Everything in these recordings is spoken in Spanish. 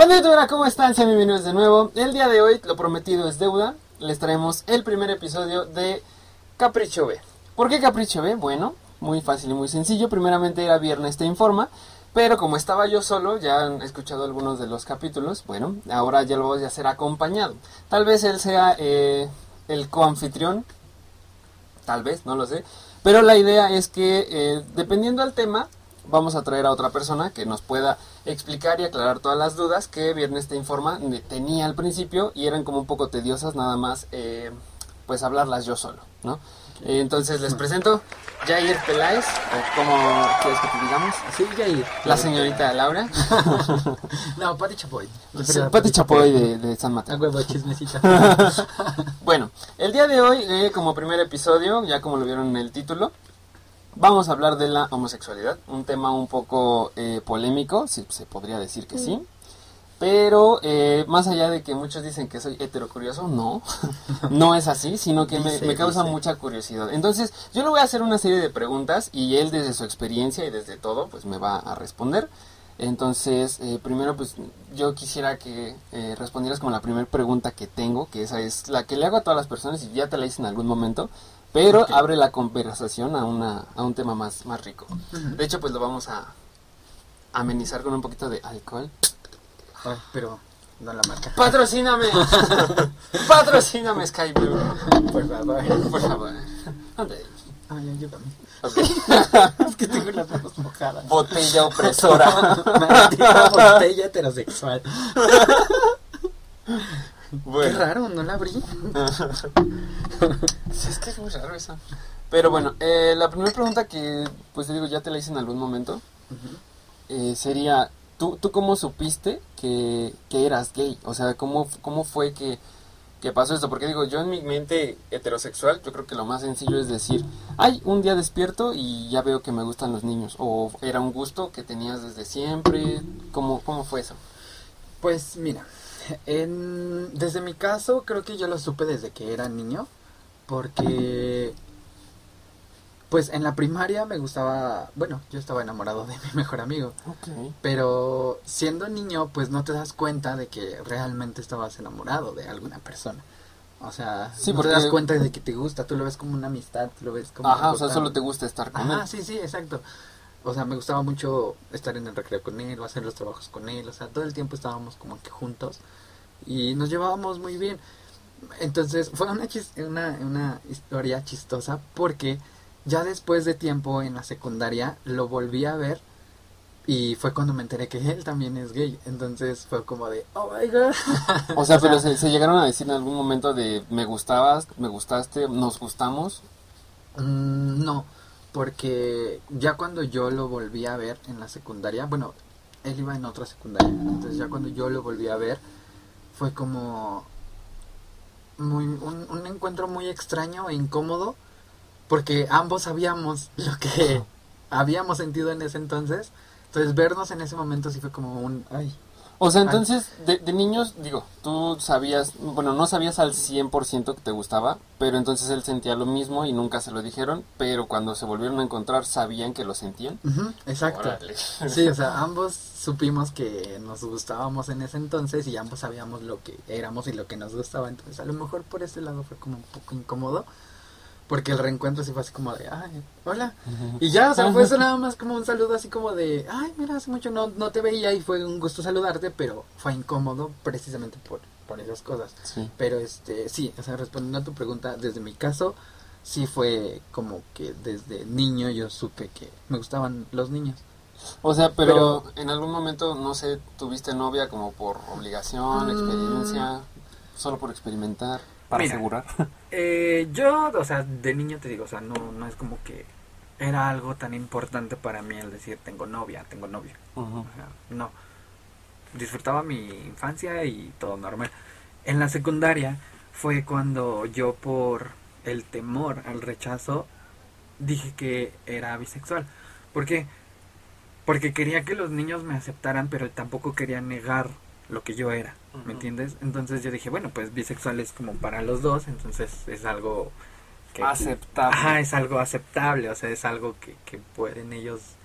Bandita, ¿cómo están? Sean bienvenidos de nuevo. El día de hoy, lo prometido es deuda. Les traemos el primer episodio de Capricho B. ¿Por qué Capricho B? Bueno, muy fácil y muy sencillo. Primeramente era Viernes Te Informa. Pero como estaba yo solo, ya han escuchado algunos de los capítulos. Bueno, ahora ya lo voy a hacer acompañado. Tal vez él sea eh, el coanfitrión. Tal vez, no lo sé. Pero la idea es que, eh, dependiendo del tema, vamos a traer a otra persona que nos pueda explicar y aclarar todas las dudas que Viernes te informa tenía al principio y eran como un poco tediosas nada más eh, pues hablarlas yo solo, ¿no? entonces les presento Jair Peláez, o como quieres que te digamos. Sí, Jair. La señorita Laura. no, Pati Chapoy. Pati Chapoy de, de, San Mateo. huevo, chismecita. bueno, el día de hoy, eh, como primer episodio, ya como lo vieron en el título, Vamos a hablar de la homosexualidad, un tema un poco eh, polémico, si se podría decir que sí. Pero eh, más allá de que muchos dicen que soy heterocurioso, no, no es así, sino que me, causa mucha curiosidad. Entonces, yo le voy a hacer una serie de preguntas y él desde su experiencia y desde todo, pues me va a responder. Entonces, eh, primero, pues yo quisiera que respondieras con la primera pregunta que tengo, que esa es la que le hago a todas las personas y ya te la hice en algún momento, pero abre la conversación a, una, a un tema más, más rico. De hecho, pues lo vamos a amenizar con un poquito de alcohol. pero no la marca. ¡Patrocíname! ¡Patrocíname, Sky Blue! Por favor. Por favor. ¿Dónde? Ay, ayúdame. Okay. es que tengo las manos mojadas. Botella opresora. botella heterosexual. Bueno. Qué raro, no la abrí. sí, es que es muy raro eso. Pero bueno, eh, la primera pregunta que, pues te digo, ya te la hice en algún momento, eh, sería, ¿tú, ¿tú cómo supiste que, que, eras gay? O sea, ¿cómo, cómo fue que, que pasó esto? Porque digo, yo en mi mente heterosexual, yo creo que lo más sencillo es decir, ay, un día despierto y ya veo que me gustan los niños. O era un gusto que tenías desde siempre. ¿Cómo, cómo fue eso? Pues mira, en, desde mi caso, creo que yo lo supe desde que era niño, porque pues en la primaria me gustaba, bueno, yo estaba enamorado de mi mejor amigo. Pero siendo niño, pues no te das cuenta de que realmente estabas enamorado de alguna persona. O sea, no te das cuenta de que te gusta, tú lo ves como una amistad, lo ves como... Ajá, o sea, solo te gusta estar con Ajá, sí, sí, exacto. O sea, me gustaba mucho estar en el recreo con él, o hacer los trabajos con él, o sea, todo el tiempo estábamos como que juntos y nos llevábamos muy bien. Entonces fue una, una, una historia chistosa porque ya después de tiempo en la secundaria lo volví a ver y fue cuando me enteré que él también es gay. Entonces fue como de, oh my god. O sea, pero se, llegaron a decir en algún momento de, me gustabas, me gustaste, nos gustamos. Mm, no, porque ya cuando yo lo volví a ver en la secundaria, bueno, él iba en otra secundaria. Entonces ya cuando yo lo volví a ver fue como muy, un, encuentro muy extraño e incómodo porque ambos sabíamos lo que habíamos sentido en ese entonces. Entonces vernos en ese momento sí fue como un... Ay, o sea, entonces, de, de, niños, digo, tú sabías, bueno, no sabías al 100% que te gustaba, pero entonces él sentía lo mismo y nunca se lo dijeron, pero cuando se volvieron a encontrar sabían que lo sentían. exacto. Sí, o sea, ambos supimos que nos gustábamos en ese entonces y ambos sabíamos lo que éramos y lo que nos gustaba, entonces a lo mejor por ese lado fue como un poco incómodo. Porque el reencuentro sí fue así como de, ay, hola. Y ya, o sea, fue eso nada más como un saludo así como de, ay, mira, hace mucho no, no te veía y fue un gusto saludarte, pero fue incómodo precisamente por, por esas cosas. Pero este, sí, o sea, respondiendo a tu pregunta, desde mi caso, sí fue como que desde niño yo supe que me gustaban los niños. O sea, pero, en algún momento, no sé, tuviste novia como por obligación, mm. experiencia, solo por experimentar para asegurar? Eh, yo, o sea, de niño te digo, o sea, no, no es como que era algo tan importante para mí el decir tengo novia, tengo novio. no. Disfrutaba mi infancia y todo normal. En la secundaria fue cuando yo por el temor al rechazo dije que era bisexual. ¿Por qué? Porque quería que los niños me aceptaran, pero tampoco quería negar lo que yo era, ¿me entiendes? Entonces yo dije, bueno, pues bisexual es como para los dos, entonces es algo que... Aceptable. Ajá, es algo aceptable, o sea, es algo que, que pueden ellos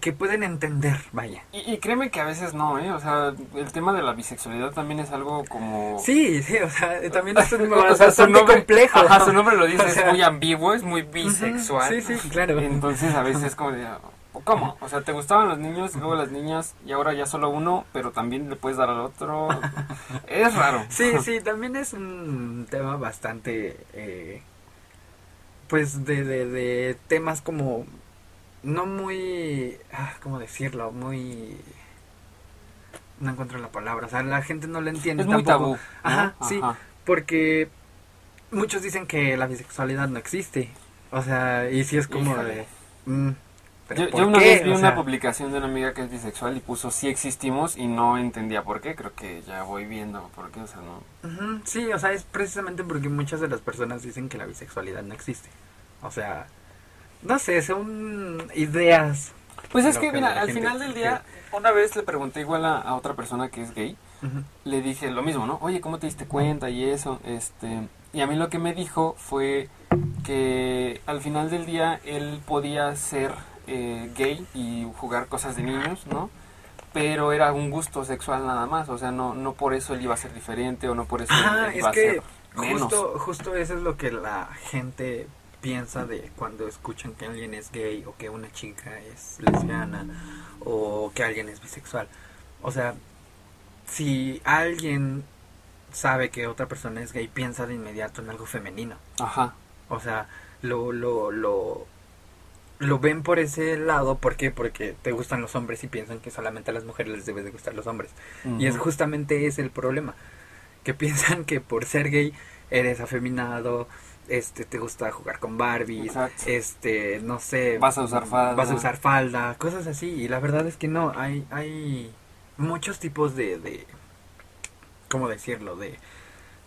que pueden entender, vaya. Y, y, créeme que a veces no, ¿eh? O sea, el tema de la bisexualidad también es algo como... Sí, sí, o sea, también es un, o sea, nombre, complejo. Ajá, su nombre lo dice, o sea, es muy ambiguo, es muy bisexual. Sí, sí, claro. Entonces a veces es como de... ¿Cómo? O sea, ¿te gustaban los niños y luego las niñas y ahora ya solo uno, pero también le puedes dar al otro? es raro. Sí, sí, también es un tema bastante... Eh, pues de, de, de temas como no muy, ah, ¿cómo decirlo? Muy... No encuentro la palabra, o sea, la gente no lo entiende es Muy tabú, Ajá, sí, porque muchos dicen que la bisexualidad no existe, o sea, y si es como de... Mm, yo, yo, una vez vi una publicación de una amiga que es bisexual y puso sí existimos y no entendía por qué. Creo que ya voy viendo por qué, o sea, no. sí, o sea, es precisamente porque muchas de las personas dicen que la bisexualidad no existe. O sea, no sé, son ideas. Pues es que, mira, al final del día, una vez le pregunté igual a, otra persona que es gay, le dije lo mismo, ¿no? Oye, ¿cómo te diste cuenta y eso? este Y a mí lo que me dijo fue que al final del día él podía ser eh, gay y jugar cosas de niños, ¿no? Pero era un gusto sexual nada más, o sea, no, no por eso él iba a ser diferente o no por eso él iba es que a ser Justo, justo eso es lo que la gente piensa de cuando escuchan que alguien es gay o que una chica es lesbiana o que alguien es bisexual. O sea, si alguien sabe que otra persona es gay, piensa de inmediato en algo femenino. Ajá. O sea, lo, lo, lo, lo ven por ese lado. ¿Por qué? Porque te gustan los hombres y piensan que solamente a las mujeres les debe de gustar los hombres. Y es justamente ese el problema. Que piensan que por ser gay eres afeminado, este te gusta jugar con Barbie, este, no sé, vas a usar falda, vas a usar falda, cosas así, y la verdad es que no, hay hay muchos tipos de de cómo decirlo, de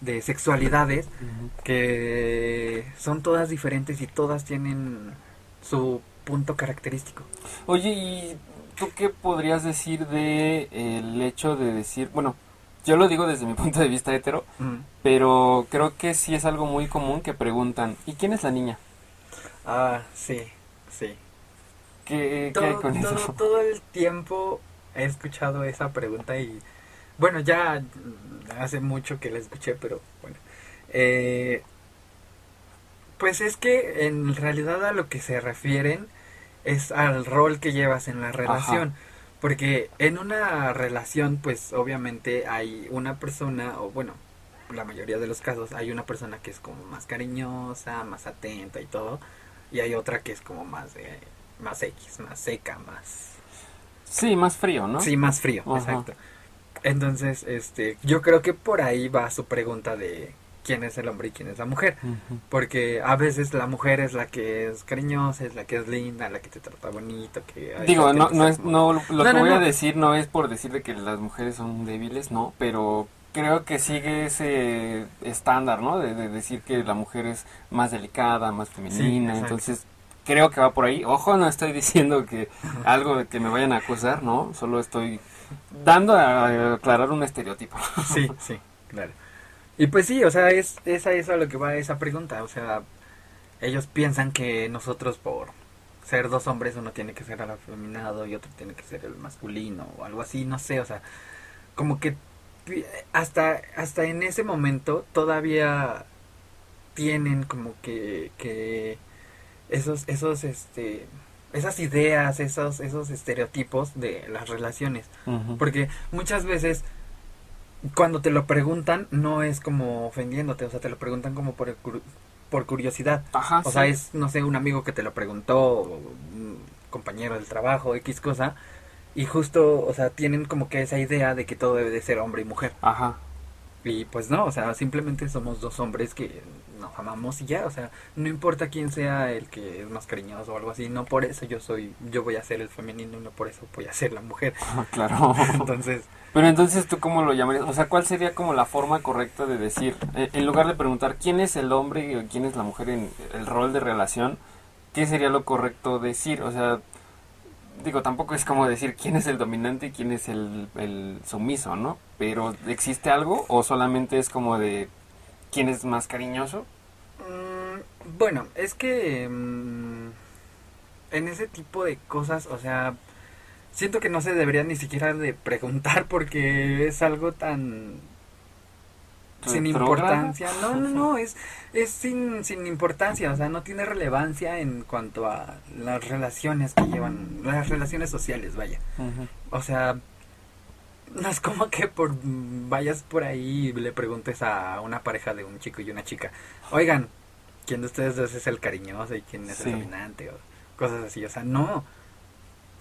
de sexualidades que son todas diferentes y todas tienen su punto característico. Oye, ¿y tú qué podrías decir de el hecho de decir, bueno, yo lo digo desde mi punto de vista hetero, pero creo que sí es algo muy común que preguntan, ¿y quién es la niña? Ah, sí, sí. ¿Qué, todo, hay con eso? Todo el tiempo he escuchado esa pregunta y, bueno, ya hace mucho que la escuché, pero bueno. Eh, pues es que en realidad a lo que se refieren es al rol que llevas en la relación. Porque en una relación, pues obviamente hay una persona, o bueno, la mayoría de los casos, hay una persona que es como más cariñosa, más atenta y todo, y hay otra que es como más de, más X, más seca, más... Sí, más frío, ¿no? Sí, más frío, exacto. Entonces, este, yo creo que por ahí va su pregunta de quién es el hombre y quién es la mujer. Porque a veces la mujer es la que es cariñosa, es la que es linda, la que te trata bonito. que Digo, no, no es, no, lo que voy a decir no es por decir de que las mujeres son débiles, no, pero creo que sigue ese estándar, ¿no? De, decir que la mujer es más delicada, más femenina, entonces creo que va por ahí. Ojo, no estoy diciendo que algo de que me vayan a acusar, ¿no? Solo estoy dando a aclarar un estereotipo. Sí, sí, claro. Y pues sí, o sea, es, es a eso a lo que va esa pregunta. O sea, ellos piensan que nosotros por ser dos hombres uno tiene que ser el afeminado y otro tiene que ser el masculino o algo así, no sé, o sea, como que hasta, hasta en ese momento todavía tienen como que, que esos, esos, este, esas ideas, esos, esos estereotipos de las relaciones. Porque muchas veces cuando te lo preguntan, no es como ofendiéndote, o sea, te lo preguntan como por, por curiosidad. Ajá, o sea, es, no sé, un amigo que te lo preguntó, un compañero del trabajo, X cosa, y justo, o sea, tienen como que esa idea de que todo debe de ser hombre y mujer. Ajá. Y pues no, o sea, simplemente somos dos hombres que nos amamos y ya, o sea, no importa quién sea el que es más cariñoso o algo así, no por eso yo soy, yo voy a ser el femenino, no por eso voy a ser la mujer. claro. Entonces, pero entonces, ¿tú cómo lo llamarías? O sea, ¿cuál sería como la forma correcta de decir, eh, en lugar de preguntar quién es el hombre y quién es la mujer en el rol de relación, qué sería lo correcto decir? O sea, digo, tampoco es como decir quién es el dominante y quién es el, el sumiso, ¿no? Pero ¿existe algo o solamente es como de quién es más cariñoso? Mm, bueno, es que... Mm, en ese tipo de cosas, o sea, siento que no se debería ni siquiera de preguntar porque es algo tan sin importancia. No, no, no, es, es sin, sin importancia, o sea, no tiene relevancia en cuanto a las relaciones que llevan, las relaciones sociales, vaya. O sea, no es como que por vayas por ahí y le preguntes a una pareja de un chico y una chica, oigan, ¿quién de ustedes dos es el cariñoso y quién es el dominante? O cosas así, o sea, no.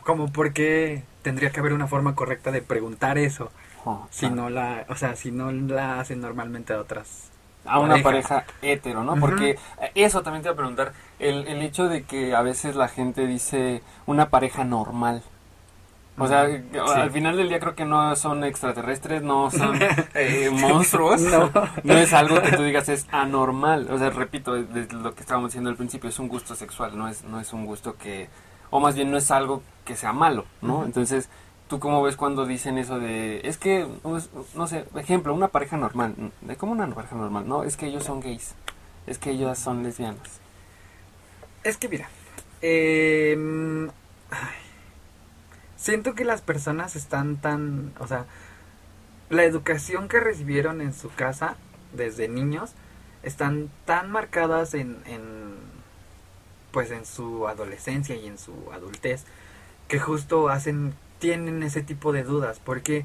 Como porque tendría que haber una forma correcta de preguntar eso. Oh, si no la, o sea, si no la hacen normalmente a otras a una pareja, hetero, ¿no? Porque eso también te voy a preguntar, el, el hecho de que a veces la gente dice una pareja normal. O sea, al final del día creo que no son extraterrestres, no son eh, monstruos. no. no. es algo que tú digas es anormal. O sea, repito, lo que estábamos diciendo al principio, es un gusto sexual, no es, no es un gusto que, o más bien no es algo que sea malo, ¿no? Entonces, ¿tú cómo ves cuando dicen eso de, es que, pues, no sé, ejemplo, una pareja normal, ¿de cómo una pareja normal? No, es que ellos son gays, es que ellas son lesbianas. Es que mira, eh, siento que las personas están tan, o sea, la educación que recibieron en su casa desde niños están tan marcadas en, en pues en su adolescencia y en su adultez que justo hacen tienen ese tipo de dudas. Porque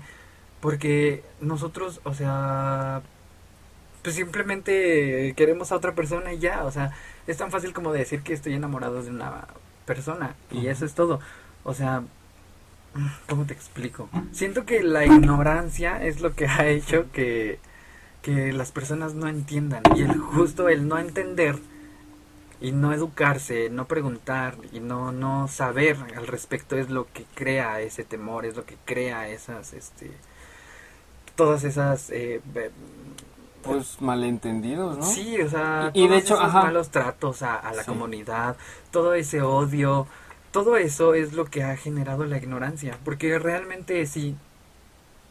porque nosotros o sea pues simplemente queremos a otra persona y ya o sea es tan fácil como decir que estoy enamorado de una persona y eso es todo. O sea ¿Cómo te explico? Siento que la ignorancia es lo que ha hecho que, que las personas no entiendan. Y el justo el no entender y no educarse, no preguntar y no, no saber al respecto es lo que crea ese temor, es lo que crea esas, este, todas esas... Eh, pues malentendidos, ¿no? Sí, o sea, y, de hecho, esos malos tratos a, la comunidad, todo ese odio, todo eso es lo que ha generado la ignorancia, porque realmente si,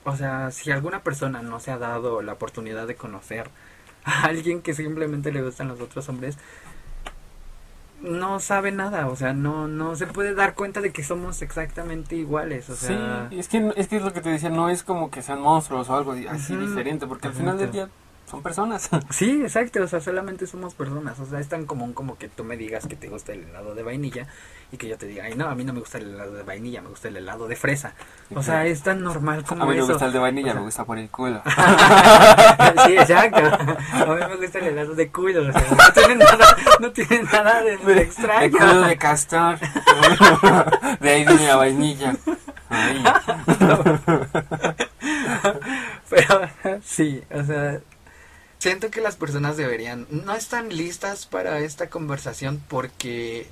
o sea, si alguna persona no se ha dado la oportunidad de conocer a alguien que simplemente le gustan los otros hombres, no sabe nada, o sea, no no se puede dar cuenta de que somos exactamente iguales, o sea... Sí, es que, es que es lo que te decía, no es como que sean monstruos o algo así diferente, porque al final del día son personas. Sí, exacto, o sea, solamente somos personas, o sea, es tan común como que tú me digas que te gusta el helado de vainilla y que yo te diga, ay, no, a mí no me gusta el helado de vainilla, me gusta el helado de fresa. O sea, es tan normal como eso. A mí me gusta el de vainilla, me gusta por el culo. sí, exacto. A mí me gusta el helado de culo, o sea, no tiene nada, no tiene nada de, extraño. El culo de castor. de ahí viene la vainilla. Ay. Pero sí, o sea, siento que las personas deberían, no están listas para esta conversación porque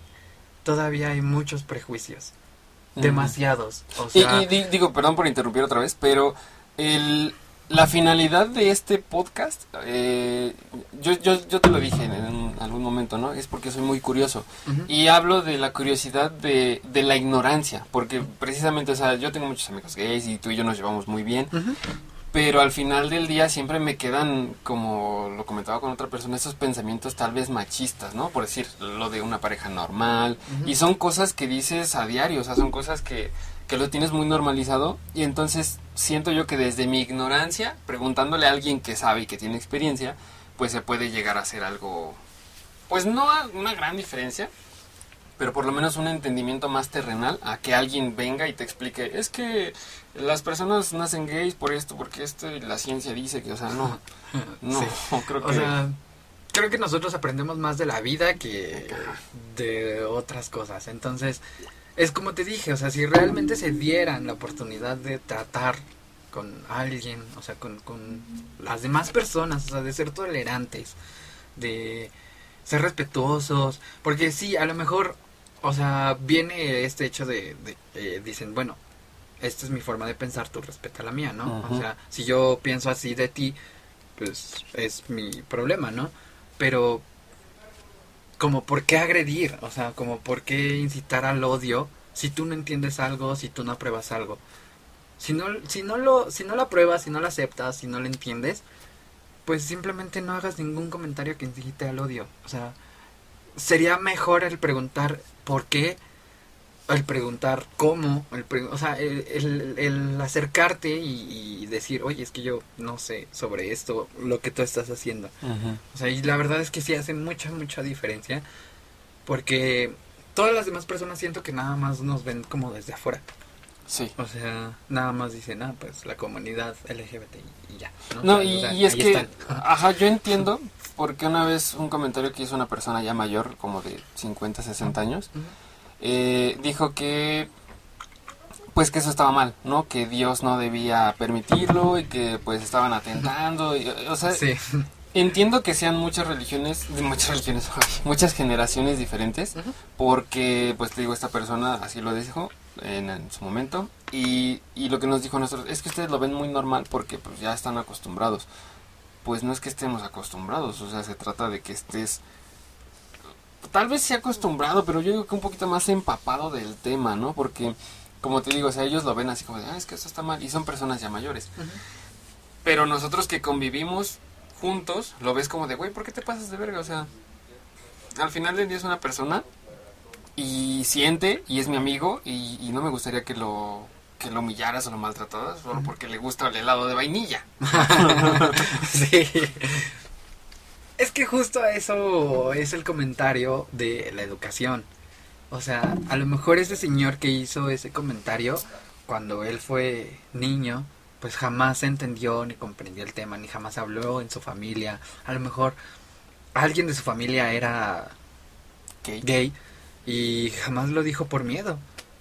todavía hay muchos prejuicios. Demasiados. y, digo, perdón por interrumpir otra vez, pero el, la finalidad de este podcast, eh, yo, yo, yo, te lo dije en, algún momento, ¿no? Es porque soy muy curioso. Y hablo de la curiosidad de, de, la ignorancia, porque precisamente, o sea, yo tengo muchos amigos gays y tú y yo nos llevamos muy bien pero al final del día siempre me quedan, como lo comentaba con otra persona, esos pensamientos tal vez machistas, ¿no? Por decir, lo de una pareja normal. Y son cosas que dices a diario, o sea, son cosas que, que lo tienes muy normalizado. Y entonces siento yo que desde mi ignorancia, preguntándole a alguien que sabe y que tiene experiencia, pues se puede llegar a hacer algo, pues no una gran diferencia, pero por lo menos un entendimiento más terrenal a que alguien venga y te explique, es que las personas nacen gays por esto, porque esto la ciencia dice que, o sea, no, no, creo que... O sea, creo que nosotros aprendemos más de la vida que de otras cosas, entonces, es como te dije, o sea, si realmente se dieran la oportunidad de tratar con alguien, o sea, con, con las demás personas, o sea, de ser tolerantes, de ser respetuosos, porque sí, a lo mejor o sea, viene este hecho de, de dicen, bueno, esta es mi forma de pensar, tú respeta la mía, ¿no? O sea, si yo pienso así de ti, pues es mi problema, ¿no? Pero, como, ¿por qué agredir? O sea, como, ¿por qué incitar al odio si tú no entiendes algo, si tú no apruebas algo? Si no, si no lo, si no lo apruebas, si no lo aceptas, si no lo entiendes, pues simplemente no hagas ningún comentario que incite al odio. O sea, sería mejor el preguntar por qué el preguntar cómo, el o sea, el, el, acercarte y, decir, oye, es que yo no sé sobre esto, lo que tú estás haciendo. O sea, y la verdad es que sí hace mucha, mucha diferencia, porque todas las demás personas siento que nada más nos ven como desde afuera. Sí. O sea, nada más dicen, ah, pues la comunidad LGBT y, ya. No, y, es que, ajá, yo entiendo, porque una vez un comentario que hizo una persona ya mayor, como de 50, 60 años, eh, dijo que pues que eso estaba mal, ¿no? Que Dios no debía permitirlo y que pues estaban atentando, y, o sea, entiendo que sean muchas religiones, muchas religiones, muchas generaciones diferentes, porque pues te digo, esta persona así lo dijo en, su momento y, y, lo que nos dijo a nosotros es que ustedes lo ven muy normal porque pues ya están acostumbrados. Pues no es que estemos acostumbrados, o sea, se trata de que estés tal vez sea acostumbrado, pero yo digo que un poquito más empapado del tema, ¿no? Porque, como te digo, o sea, ellos lo ven así como de, ah, es que eso está mal, y son personas ya mayores. Pero nosotros que convivimos juntos, lo ves como de, güey, ¿por qué te pasas de verga? O sea, al final del día es una persona y siente y es mi amigo y, no me gustaría que lo que lo humillaras o lo maltrataras solo porque le gusta el helado de vainilla. sí. Es que justo eso es el comentario de la educación. O sea, a lo mejor ese señor que hizo ese comentario cuando él fue niño, pues jamás entendió ni comprendió el tema, ni jamás habló en su familia. A lo mejor alguien de su familia era gay y jamás lo dijo por miedo.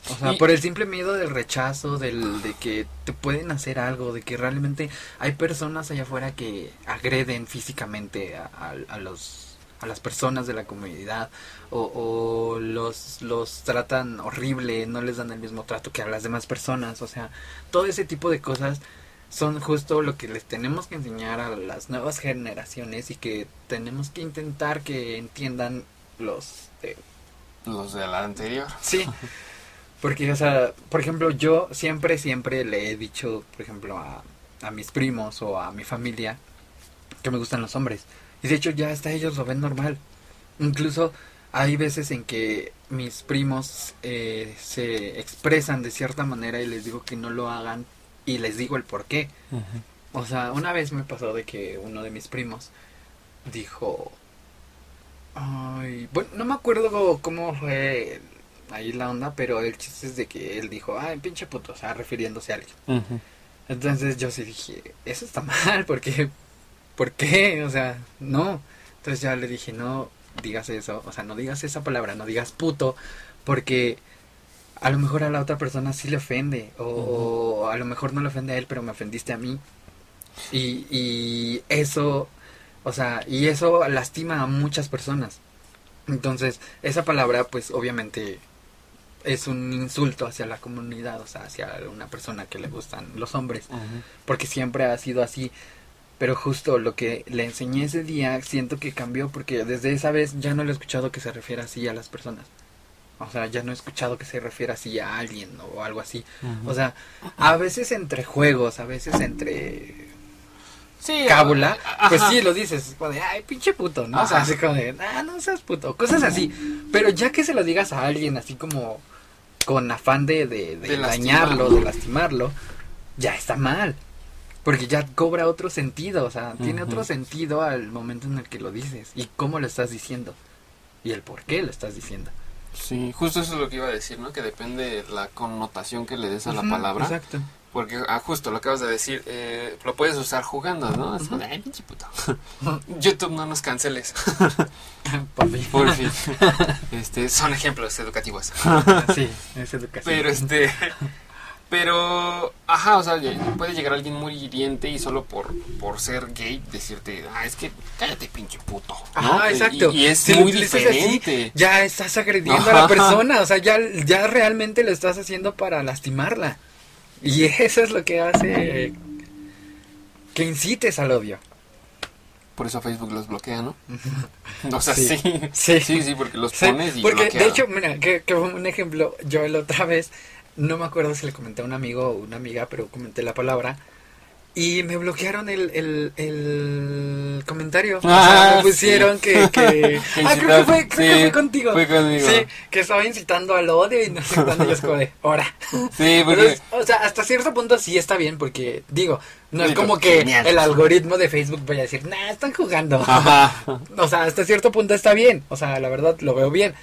O sea, por el simple miedo del rechazo, del, de que te pueden hacer algo, de que realmente hay personas allá afuera que agreden físicamente a, los a las personas de la comunidad o, los, los tratan horrible, no les dan el mismo trato que a las demás personas, o sea, todo ese tipo de cosas son justo lo que les tenemos que enseñar a las nuevas generaciones y que tenemos que intentar que entiendan los los de la anterior. Sí. Porque, o sea, por ejemplo, yo siempre, siempre le he dicho, por ejemplo, a, a mis primos o a mi familia que me gustan los hombres. Y de hecho ya hasta ellos lo ven normal. Incluso hay veces en que mis primos eh, se expresan de cierta manera y les digo que no lo hagan y les digo el por qué. O sea, una vez me pasó de que uno de mis primos dijo... Ay, bueno, no me acuerdo cómo fue ahí la onda, pero el chiste es de que él dijo, ay, pinche puto, o sea, refiriéndose a alguien. Entonces yo sí dije, eso está mal, porque, ¿por qué? O sea, no. Entonces ya le dije, no digas eso, o sea, no digas esa palabra, no digas puto, porque a lo mejor a la otra persona sí le ofende, o, a lo mejor no le ofende a él, pero me ofendiste a mí. Y, y eso, o sea, y eso lastima a muchas personas. Entonces, esa palabra, pues obviamente es un insulto hacia la comunidad, o sea, hacia una persona que le gustan los hombres, porque siempre ha sido así. Pero justo lo que le enseñé ese día, siento que cambió porque desde esa vez ya no le he escuchado que se refiera así a las personas. O sea, ya no he escuchado que se refiera así a alguien o algo así. O sea, a veces entre juegos, a veces entre sí, cábula, pues sí lo dices, como de, ay, pinche puto, ¿no? O sea, así como de, ah, no seas puto, cosas así. Pero ya que se lo digas a alguien así como con afán de, de, dañarlo, de lastimarlo, ya está mal. Porque ya cobra otro sentido, o sea, tiene otro sentido al momento en el que lo dices y cómo lo estás diciendo y el por qué lo estás diciendo. Sí, justo eso es lo que iba a decir, ¿no? Que depende la connotación que le des a la palabra. Exacto. Porque, ah, justo lo acabas de decir, eh, lo puedes usar jugando, ¿no? Es ay, pinche puto. YouTube, no nos canceles. Por fin. Por fin. Este, son ejemplos educativos. sí, es educativo. Pero, este, pero, ajá, o sea, puede llegar alguien muy hiriente y solo por, por ser gay decirte, ah, es que cállate, pinche puto. ¿no? exacto. Y, es muy diferente. ya estás agrediendo a la persona, o sea, ya, ya realmente lo estás haciendo para lastimarla. Y eso es lo que hace que incites al odio. Por eso Facebook los bloquea, ¿no? o sea, sí. Sí, sí, porque los pones y Porque, de hecho, mira, que, que, un ejemplo, yo la otra vez, no me acuerdo si le comenté a un amigo o una amiga, pero comenté la palabra. Y me bloquearon el, el, el comentario. Ah, o sea, me pusieron que, que... Que ah, creo que fue, creo sí, que fue contigo. fue conmigo. Sí, que estaba incitando al odio y no sé cuándo yo es como de, ahora. Sí, porque... Entonces, o sea, hasta cierto punto sí está bien porque, digo, no es como que el algoritmo de Facebook vaya a decir, nah, están jugando. Ajá. O sea, hasta cierto punto está bien. O sea, la verdad lo veo bien.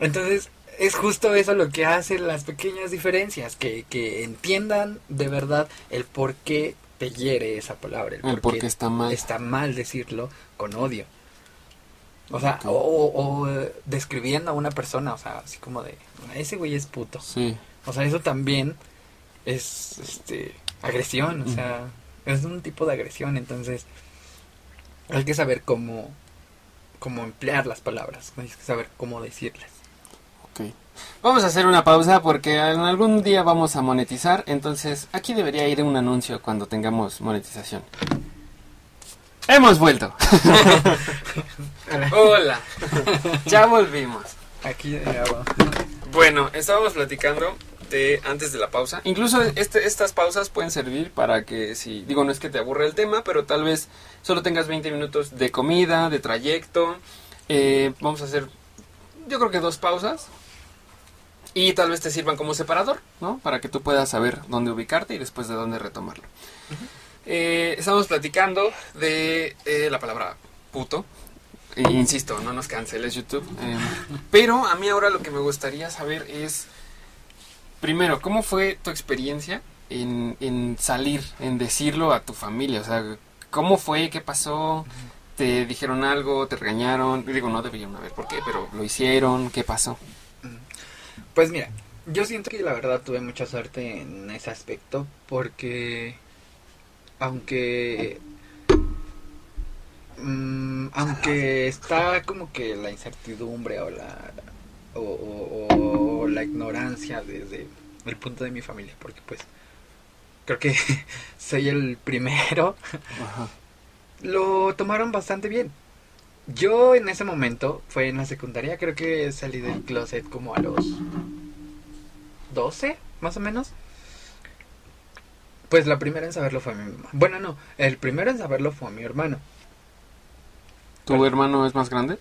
Entonces, es justo eso lo que hace las pequeñas diferencias. Que, que entiendan de verdad el por qué te hiere esa palabra. El, El por qué está mal. Está mal decirlo con odio. O sea, o, o, o, eh, describiendo a una persona, o sea, así como de, ese güey es puto. Sí. O sea, eso también es este agresión, o sea, es un tipo de agresión, entonces hay que saber cómo cómo emplear las palabras, hay que saber cómo decirlas. Vamos a hacer una pausa porque en algún día vamos a monetizar, entonces aquí debería ir un anuncio cuando tengamos monetización. Hemos vuelto. Hola. ya volvimos. Aquí eh, abajo. Bueno, estábamos platicando de antes de la pausa. Incluso este, estas pausas pueden servir para que si digo no es que te aburre el tema, pero tal vez solo tengas 20 minutos de comida, de trayecto. Eh, vamos a hacer yo creo que dos pausas y tal vez te sirvan como separador, ¿no? Para que tú puedas saber dónde ubicarte y después de dónde retomarlo. Eh, estamos platicando de eh, la palabra puto. E insisto, no nos canceles YouTube. Eh, pero a mí ahora lo que me gustaría saber es, primero, ¿cómo fue tu experiencia en, en salir, en decirlo a tu familia? O sea, ¿cómo fue? ¿Qué pasó? ¿Te dijeron algo? ¿Te regañaron? Digo, no deberían haber por qué, pero lo hicieron. ¿Qué pasó? Pues mira, yo siento que la verdad tuve mucha suerte en ese aspecto porque aunque mm, aunque está como que la incertidumbre o la o, o- o la ignorancia desde el punto de mi familia porque pues creo que soy el primero Ajá. lo tomaron bastante bien. Yo en ese momento, fue en la secundaria, creo que salí del closet como a los 12, más o menos. Pues la primera en saberlo fue mi mamá. Bueno, no, el primero en saberlo fue mi hermano. ¿Tu hermano es más grande?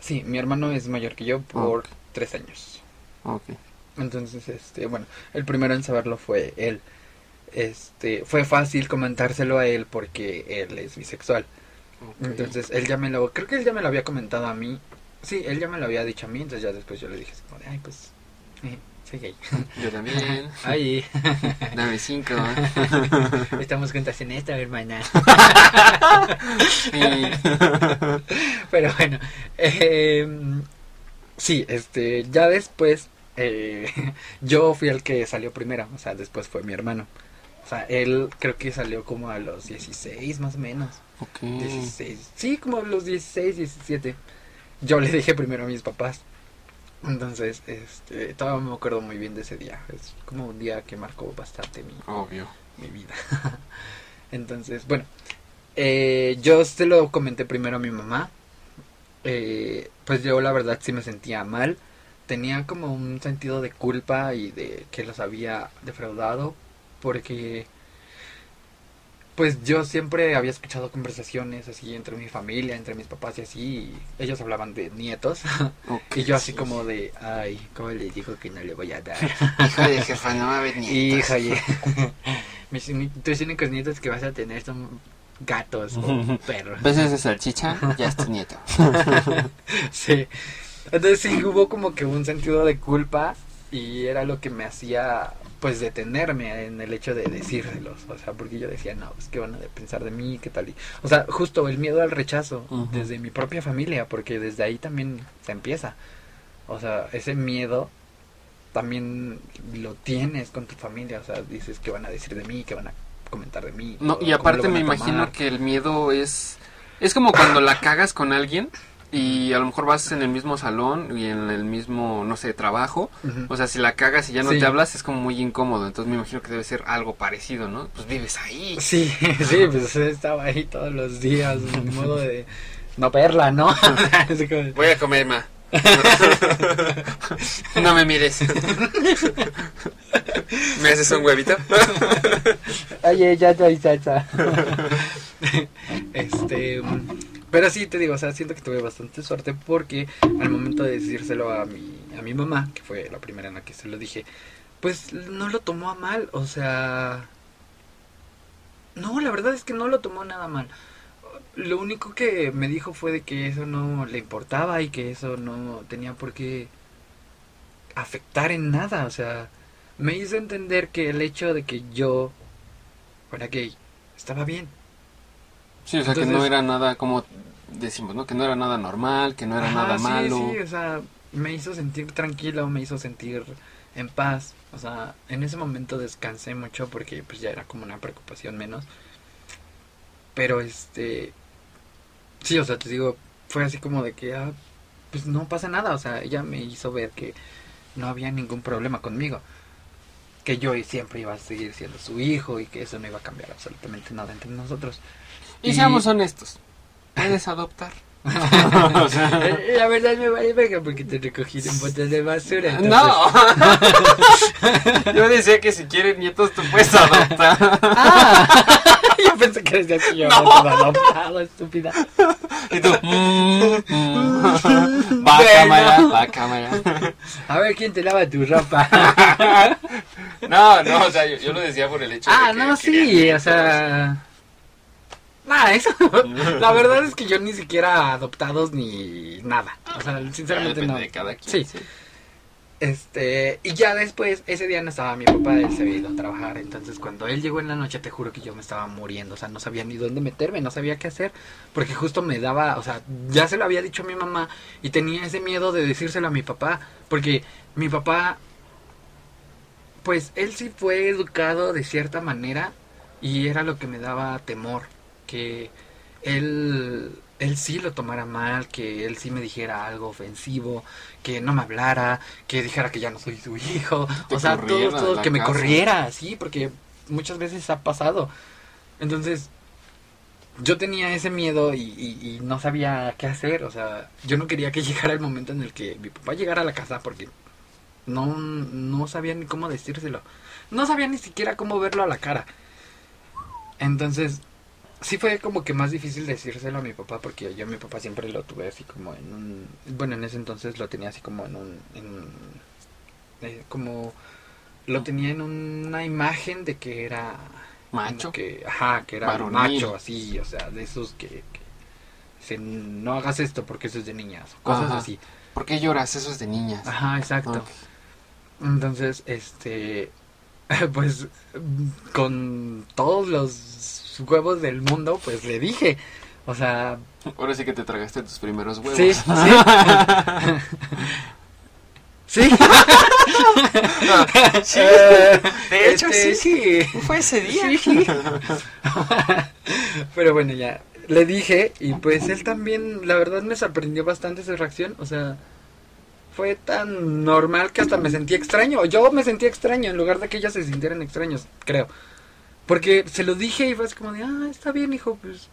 Sí, mi hermano es mayor que yo por tres años. Ok. Entonces, este, bueno, el primero en saberlo fue él. Este, fue fácil comentárselo a él porque él es bisexual. Entonces él ya me lo, creo que él ya me lo había comentado a mí. Sí, él ya me lo había dicho a mí, entonces ya después yo le dije, como de, ay, pues, eh, soy gay. Yo también. ay, Dame cinco. estamos juntas en esta, hermana. Sí. Pero bueno, eh, sí, este, ya después eh, yo fui el que salió primero, o sea, después fue mi hermano. O sea, él creo que salió como a los 16 más o menos. Ok. 16. Sí, como a los 16, 17. Yo le dije primero a mis papás. Entonces, este, todavía me acuerdo muy bien de ese día. Es como un día que marcó bastante mi, Obvio. mi vida. Entonces, bueno, eh, yo se lo comenté primero a mi mamá. Eh, pues yo la verdad sí me sentía mal. Tenía como un sentido de culpa y de que los había defraudado. Porque pues yo siempre había escuchado conversaciones así entre mi familia, entre mis papás y así. y ellos hablaban de nietos. Y yo así sí, como de, ay, ¿cómo le digo que no le voy a dar? Hijo de jefa, no va a haber nietos. Hija, oye. Mis, uni- tus únicos nietos que vas a tener son gatos o perros. Besos de salchicha, ya es tu nieto. Sí. Entonces sí hubo como que un sentido de culpa y era lo que me hacía pues detenerme en el hecho de decírselos, o sea, porque yo decía, no, pues qué van a pensar de mí, qué tal y, o sea, justo el miedo al rechazo desde mi propia familia, porque desde ahí también se empieza. O sea, ese miedo también lo tienes con tu familia, o sea, dices qué van a decir de mí, qué van a comentar de mí. No, y aparte me imagino que el miedo es... Es como cuando la cagas con alguien y a lo mejor vas en el mismo salón y en el mismo, no sé, trabajo. O sea, si la cagas y ya no Sí. te hablas es como muy incómodo. Entonces me imagino que debe ser algo parecido, ¿no? Pues vives ahí. Sí, sí, pues estaba ahí todos los días, en modo de no verla, ¿no? Como- Voy a comer, ma. no me mires. ¿Me haces un huevito? Oye, ya te salsa. este. Pero sí, te digo, o sea, siento que tuve bastante suerte porque al momento de decírselo a mi, a mi mamá, que fue la primera en la que se lo dije, pues no lo tomó a mal, o sea... No, la verdad es que no lo tomó nada mal. Lo único que me dijo fue de que eso no le importaba y que eso no tenía por qué afectar en nada, o sea, me hizo entender que el hecho de que yo fuera gay estaba bien. Sí, o sea, que no era nada como decimos, ¿no? Que no era nada normal, que no era nada malo. Sí, o sea, me hizo sentir tranquilo, me hizo sentir en paz. O sea, en ese momento descansé mucho porque pues ya era como una preocupación menos. Pero este sí, o sea, te digo, fue así como de que ah, pues no pasa nada, o sea, ella me hizo ver que no había ningún problema conmigo. Que yo siempre iba a seguir siendo su hijo y que eso no iba a cambiar absolutamente nada entre nosotros. Y, seamos honestos, puedes adoptar. La verdad me vale verga porque te recogí un bote de basura. No. Yo decía que si quieres nietos tú puedes adoptar. Ah. Yo pensé que decías que yo no. adoptado, estúpida. Y tú, mm, mm. va cámara, va cámara. A ver quién te lava tu ropa. No, no, o sea, yo, yo lo decía por el hecho ah, de que no, sí, o sea Nada, eso. La verdad es que yo ni siquiera adoptados ni nada. O sea, sinceramente no. De cada quien, sí. Este, y ya después, ese día no estaba mi papá, él se había ido a trabajar. Entonces, cuando él llegó en la noche, te juro que yo me estaba muriendo. O sea, no sabía ni dónde meterme, no sabía qué hacer. Porque justo me daba, o sea, ya se lo había dicho a mi mamá y tenía ese miedo de decírselo a mi papá. Porque mi papá, pues él sí fue educado de cierta manera y era lo que me daba temor que él, él sí lo tomara mal, que él sí me dijera algo ofensivo, que no me hablara, que dijera que ya no soy su hijo, o sea, todo, todo que me corriera, sí, porque muchas veces ha pasado. Entonces, yo tenía ese miedo y, y, no sabía qué hacer, o sea, yo no quería que llegara el momento en el que mi papá llegara a la casa porque no, no sabía ni cómo decírselo, no sabía ni siquiera cómo verlo a la cara. Entonces, sí fue como que más difícil decírselo a mi papá porque yo a mi papá siempre lo tuve así como en un bueno en ese entonces lo tenía así como en un en, eh, como lo tenía en una imagen de que era macho. que ajá que era macho así o sea de esos que, que no hagas esto porque eso es de niñas cosas así. ¿por qué lloras eso es de niñas. Ajá exacto. Entonces este pues con todos los huevos del mundo, pues le dije. O sea... Ahora sí que te tragaste tus primeros huevos. Sí, sí. sí. sí. de hecho, este, sí, sí. Fue ese día. Sí. Pero bueno, ya. Le dije y pues él también, la verdad me sorprendió bastante su reacción. O sea, fue tan normal que hasta me sentí extraño. Yo me sentí extraño en lugar de que ellos se sintieran extraños, creo. Porque se lo dije y fue así como de, ah, está bien, hijo, pues.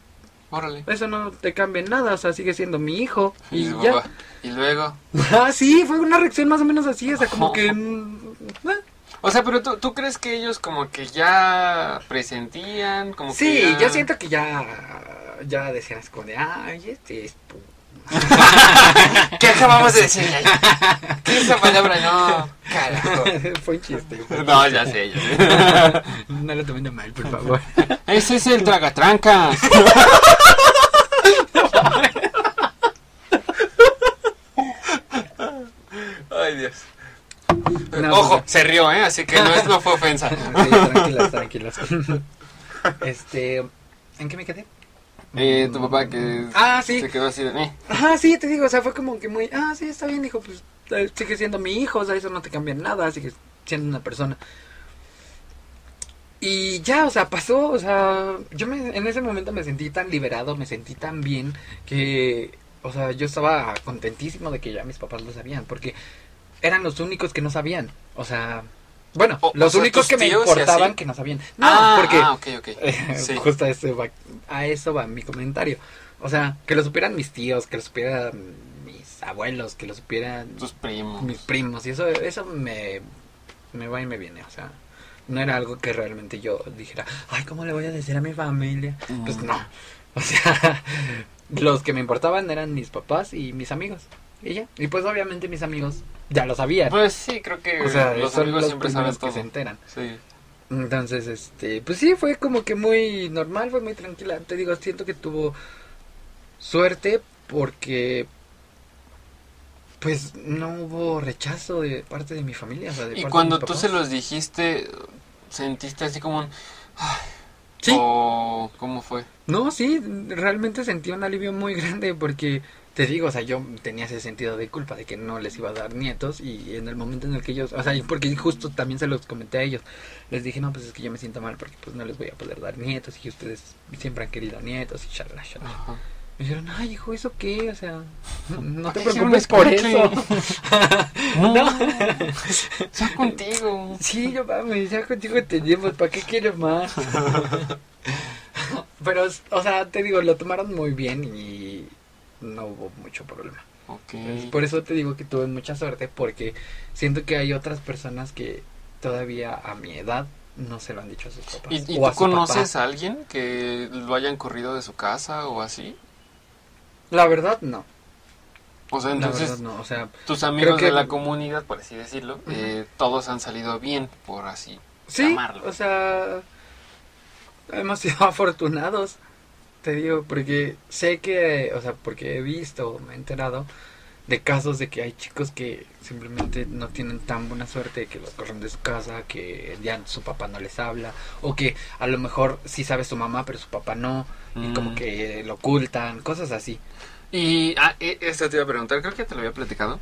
Órale. Eso no te cambia en nada, o sea, sigue siendo mi hijo. Y, ya. Y luego. ah, sí, fue una reacción más o menos así, o sea, como que. Mm, eh. O sea, pero ¿tú, tú crees que ellos como que ya presentían, como sí, que yo siento que ya, ya decían así como de, ay, este es ¿Qué acabamos de decir? ¿Qué es esa palabra? No, carajo. Fue un chiste. No, ya sé, ya sé. No lo tomen mal, por favor. Ese es el tragatrancas. Ay, Dios. Ojo, se rió, ¿eh? Así que no, es, no fue ofensa. Sí, tranquilos, tranquilos. Este, ¿en qué me quedé? Eh, tu papá que ah, sí. se quedó así de... Eh. Ajá, sí, te digo, o sea, fue como que muy... Ah, sí, está bien, hijo, pues eh, sigue siendo mi hijo, o sea, eso no te cambia nada, sigue siendo una persona. Y ya, o sea, pasó, o sea, yo me, en ese momento me sentí tan liberado, me sentí tan bien que, o sea, yo estaba contentísimo de que ya mis papás lo sabían, porque eran los únicos que no sabían, o sea, bueno, los únicos que me importaban que no sabían. No, ah, porque. Ah, ok, ok. Justo a eso, va, a eso va mi comentario. O sea, que lo supieran mis tíos, que lo supieran mis abuelos, que lo supieran Tus primos. mis primos. Y eso, eso me, me va y me viene, o sea. No era algo que realmente yo dijera, ay, ¿cómo le voy a decir a mi familia? Pues no. O sea, los que me importaban eran mis papás y mis amigos. Y ya. Y pues obviamente mis amigos ya lo sabían. Pues sí, creo que o sea, los son amigos los siempre saben primeros que todo. se enteran. Sí. Entonces, este, pues sí, fue como que muy normal, fue muy tranquila. Te digo, siento que tuvo suerte porque pues no hubo rechazo de parte de mi familia. o sea, de Y parte de cuando mis tú se los dijiste, ¿sentiste así como un... "Ay", Sí. ¿O cómo fue? No, sí, realmente sentí un alivio muy grande porque te digo, o sea, yo tenía ese sentido de culpa de que no les iba a dar nietos y en el momento en el que ellos, o sea, porque justo también se los comenté a ellos, les dije, no, pues es que yo me siento mal porque pues no les voy a poder dar nietos y ustedes siempre han querido nietos y shalala, shalala. Ajá. Me dijeron, ay, hijo, ¿eso qué? O sea, no te ¿Para qué preocupes por eso. No, sea contigo. Sí, yo mames, ya contigo entendimos, ¿para qué quieres más? Pero, o sea, te digo, lo tomaron muy bien y no hubo mucho problema. Entonces, por eso te digo que tuve mucha suerte, porque siento que hay otras personas que todavía a mi edad no se lo han dicho a sus papás. ¿Y, y tú papá. conoces a alguien que lo hayan corrido de su casa o así? La verdad, no. O sea, entonces no. O sea, tus amigos que- de la comunidad, por así decirlo, eh, todos han salido bien, por así Sí, llamarlo. o sea, hemos sido afortunados, te digo, porque sé que, o sea, porque he visto, me he enterado de casos de que hay chicos que simplemente no tienen tan buena suerte, que los corren de su casa, que ya su papá no les habla, o que a lo mejor sí sabe su mamá, pero su papá no, y Mm. como que lo ocultan, cosas así. Y ah, e- esto te iba a preguntar, creo que te lo había platicado,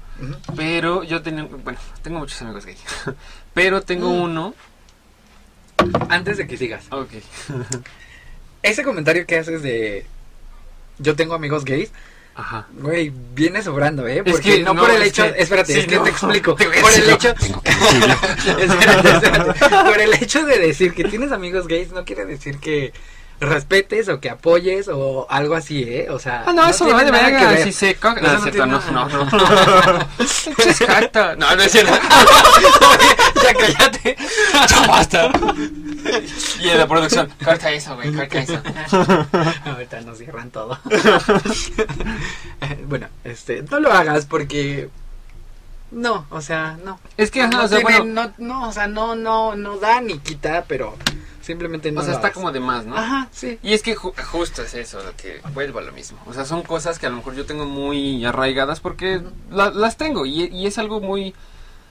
pero yo tenía, bueno, tengo muchos amigos gay, pero tengo Mm. uno, Antes de que sigas, ok, ese comentario que haces de yo tengo amigos gays, ajá, Güey, viene sobrando, ¿eh? Es Porque que no, no, por el hecho, que- espérate, sí, es que no. te explico. Te Por el hecho, espérate, espérate. por el hecho de decir que tienes amigos gays no quiere decir que respetes o que apoyes o algo así, ¿eh? O sea, Ah, no, eso no nada que ver. si se No, no es cierto, no, no, no. No, no es cierto. ya cállate. Ya basta. Y en la producción, corta eso, güey, corta eso. Ahorita nos cierran todo. bueno, este, no lo hagas porque no, o sea, no. Es que, no, o sea, tiene- bueno, no, no, o sea, no, no, no da ni quita, pero simplemente no. o sea, está como de más, ¿no? Ajá, sí. Y es que ju- justo es eso, lo que vuelvo a lo mismo. O sea, son cosas que a lo mejor yo tengo muy arraigadas porque la- las tengo y, y es algo muy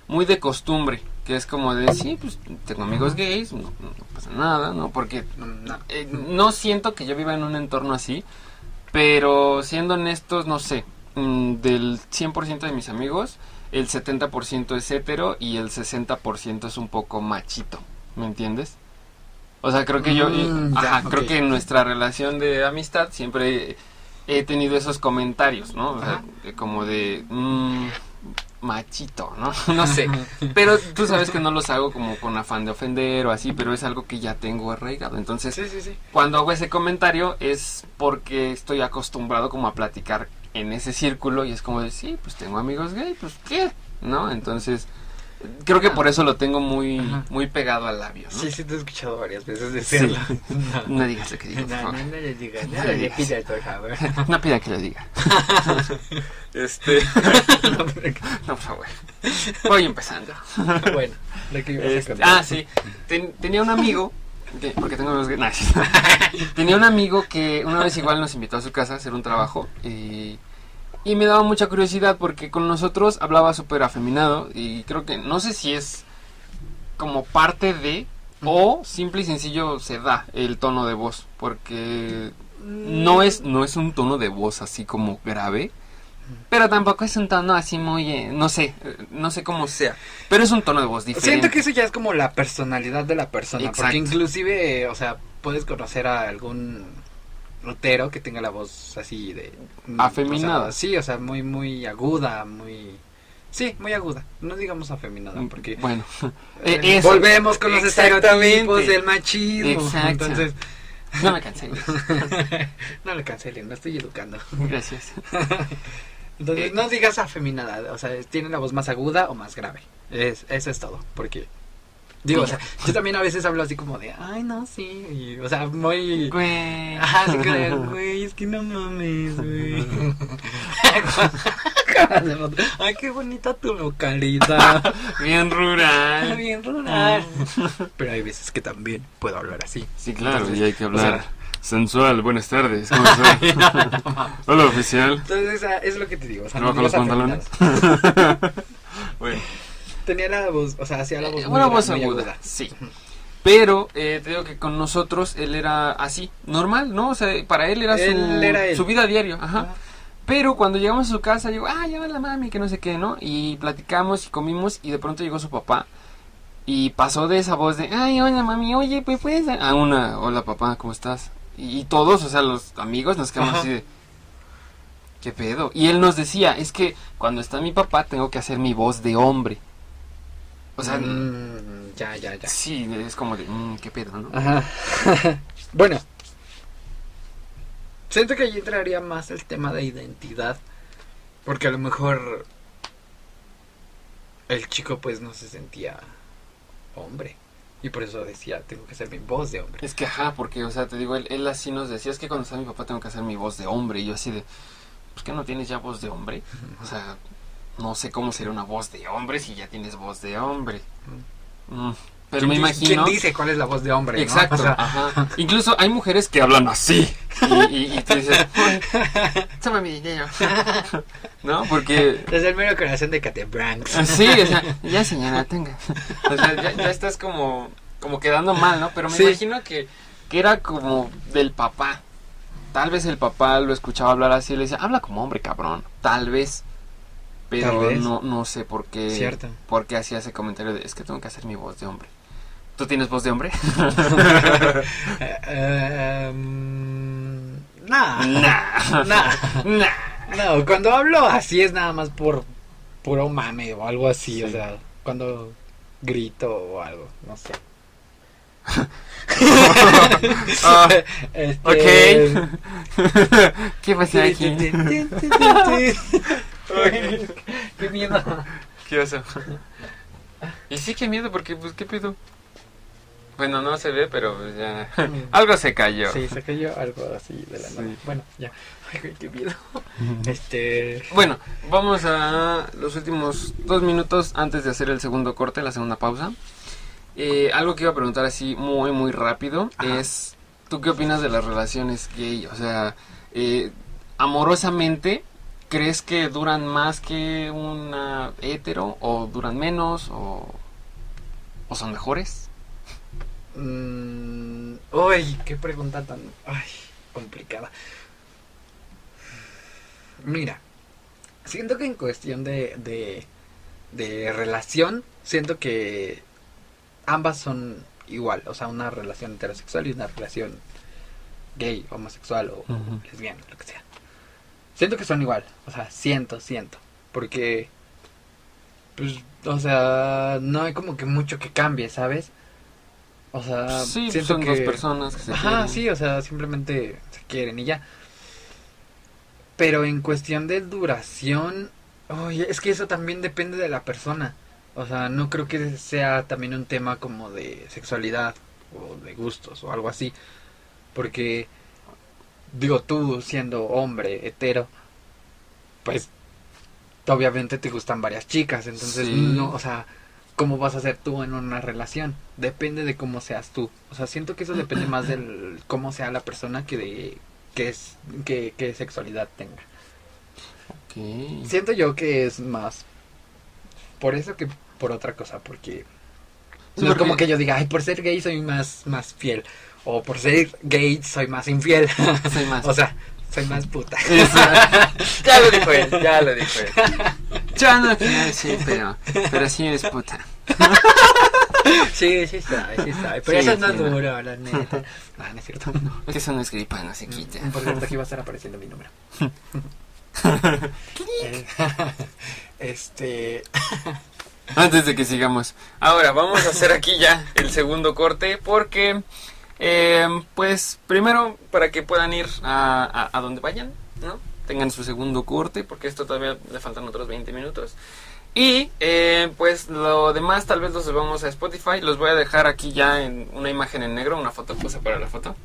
muy de costumbre, que es como de, sí, pues tengo amigos gays, no, no pasa nada, ¿no? Porque No. eh, no siento que yo viva en un entorno así, pero siendo honestos, no sé, mm, del 100% de mis amigos, el 70% es hetero y el 60% es un poco machito, ¿me entiendes? O sea, creo que yo, Mm, ya, ajá, creo que en nuestra relación de amistad siempre he tenido esos comentarios, ¿no? O sea, como de mm, machito, ¿no? No sé. Pero tú sabes que no los hago como con afán de ofender o así, pero es algo que ya tengo arraigado. Entonces, Sí, sí, sí. cuando hago ese comentario es porque estoy acostumbrado como a platicar en ese círculo y es como de, sí, pues tengo amigos gay, pues ¿qué? ¿No? Entonces, creo que por eso lo tengo muy Ajá. muy pegado al labio, ¿no? Sí, sí, te he escuchado varias veces Sí. decirlo. No digas lo que digo, por No, favor. no, no le digas, No no le le digas. pidas, por favor. No pida que lo diga. este. No, no, por favor. Voy empezando. bueno, lo que ibas a Este, contar. ah, sí. Ten- tenía un amigo. que- porque tengo sí. tenía un amigo que una vez igual nos invitó a su casa a hacer un trabajo. Y, y me daba mucha curiosidad porque con nosotros hablaba súper afeminado. Y creo que. No sé si es como parte de. O simple y sencillo se da el tono de voz. Porque no es, no es un tono de voz así como grave. Pero tampoco es un tono así muy, eh, no sé, eh, no sé cómo sea. Pero es un tono de voz diferente. Siento que eso ya es como la personalidad de la persona. Exacto. Porque inclusive, o sea, puedes conocer a algún rotero que tenga la voz así de... Afeminada. o sea, sí, o sea, muy, muy aguda, muy... Sí, muy aguda. No digamos afeminada, porque... Bueno, eh, eh, eso. volvemos con los estereotipos del machismo. Exacto. Entonces, no me cansé. no le cancelen, no estoy educando. Gracias. Entonces, Eh, no digas afeminada, o sea, tiene la voz más aguda o más grave. Es, eso es todo, porque... Digo, o sea, yo también a veces hablo así como de, ay, no, sí, y, o sea, muy... Güey. Ajá, así de, güey, es que no mames, güey. ay, qué bonita tu localidad. Bien rural. Bien rural. Pero hay veces que también puedo hablar así. Sí, claro, Entonces, y hay que o hablar. sea, Sensual, buenas tardes. ¿Cómo estás? Hola, oficial. Entonces, es lo que te digo. O sea, ¿No los pantalones? bueno, Tenía la voz, o sea, hacía la voz eh, muy una voz muy aguda, sí. Pero eh, te digo que con nosotros él era así, normal, ¿no? O sea, para él era, su, Él era él. su vida diario, ajá. Pero cuando llegamos a su casa, llegó, ah, ya va la mami, que no sé qué, ¿no? Y platicamos y comimos y de pronto llegó su papá y pasó de esa voz de, ay, hola mami, oye, pues puedes, dar-?" a una, hola papá, ¿cómo estás? Y, y todos, o sea, los amigos nos quedamos Ajá. así de, ¿qué pedo? Y él nos decía, es que cuando está mi papá tengo que hacer mi voz de hombre. O sea, Mm, ya, ya, ya. sí, es como de, "Mm, ¿qué pedo, no? Ajá. bueno. Siento que allí entraría más el tema de identidad. Porque a lo mejor el chico pues no se sentía hombre. Y por eso decía, tengo que hacer mi voz de hombre. Es que, ajá, porque, o sea, te digo, él, él así nos decía, es que cuando está mi papá tengo que hacer mi voz de hombre. Y yo así de, pues que no tienes ya voz de hombre. O sea, no sé cómo sería una voz de hombre si ya tienes voz de hombre. Mm, Pero me ¿Quién dice- imagino... ¿Quién dice cuál es la voz de hombre? no? Exacto, O sea, ajá. Incluso hay mujeres que hablan así. Y, y, y tú dices, "Ay, toma mi dinero. ¿No? Porque Desde el mero corazón de Catebranx. Sí, o sea, ya señora, tenga. O sea, ya, ya estás como, como quedando mal, ¿no? Pero me Sí. imagino que, que era como del papá. Tal vez el papá lo escuchaba hablar así y le decía, habla como hombre, cabrón. Tal vez. Pero no, no sé por qué. Cierto. Por qué hacía ese comentario de, es que tengo que hacer mi voz de hombre. ¿Tú tienes voz de hombre? Em, nah. nah. Nah. Nah. No, cuando hablo así es nada más por puro mame o algo así, Sí. o sea, cuando grito o algo, no sé. Ah, Este, ok. ¿Qué pasa aquí? Qué miedo. ¿Qué pasó? Y sí, qué miedo, porque, pues, ¿qué pedo? Bueno, no se ve, pero pues, ya. Algo se cayó. Sí, se cayó algo así de la nada. Sí. Bueno, ya. Ay, güey, qué miedo. Este. Bueno, vamos a los últimos dos minutos antes de hacer el segundo corte, la segunda pausa. Eh, algo que iba a preguntar así muy, muy rápido Ajá. es, ¿tú qué opinas de las relaciones gay? O sea, eh, amorosamente, ¿crees que duran más que una hetero? ¿O duran menos? ¿O, o son mejores? Mm, uy, qué pregunta tan ay, complicada. Mira, siento que en cuestión de, de, de relación, siento que ambas son igual. O sea, una relación heterosexual y una relación gay, homosexual o Ujú. lesbiana, lo que sea. Siento que son igual. O sea, siento, siento. Porque, pues, o sea, no hay como que mucho que cambie, ¿sabes? O sea, sí, pues, siento son que... dos personas que se Ajá, quieren. sí, o sea, simplemente se quieren y ya. Pero en cuestión de duración, oye, es que eso también depende de la persona. O sea, no creo que sea también un tema como de sexualidad o de gustos o algo así. Porque, digo, tú siendo hombre, hetero, pues obviamente te gustan varias chicas. Entonces, Sí. no, o sea, ¿cómo vas a ser tú en una relación? Depende de cómo seas tú. O sea, siento que eso depende más del cómo sea la persona que de que es que, que sexualidad tenga. Siento yo que es más por eso que por otra cosa, porque Sí, no es como que yo diga, ay, por ser gay soy más más fiel o por ser gay soy más infiel. Soy más. o sea, soy más puta. Ya lo dijo él, ya lo dijo él. Yo no quiero decir, pero, pero sí eres puta. sí, sí sabe, sí sabe. Pero Sí, eso no es sí, no. duro, la neta. Ah, no es cierto. Es que eso no es gripa, no se quita. Por cierto, aquí va a estar apareciendo mi número. Este. Antes de que sigamos. Ahora, vamos a hacer aquí ya el segundo corte porque, eh, pues, primero, para que puedan ir a, donde vayan, ¿no? tengan su segundo corte, porque esto todavía le faltan otros 20 minutos. Y eh, pues lo demás tal vez los vamos a Spotify. Los voy a dejar aquí ya en una imagen en negro, una foto, cosa para la foto.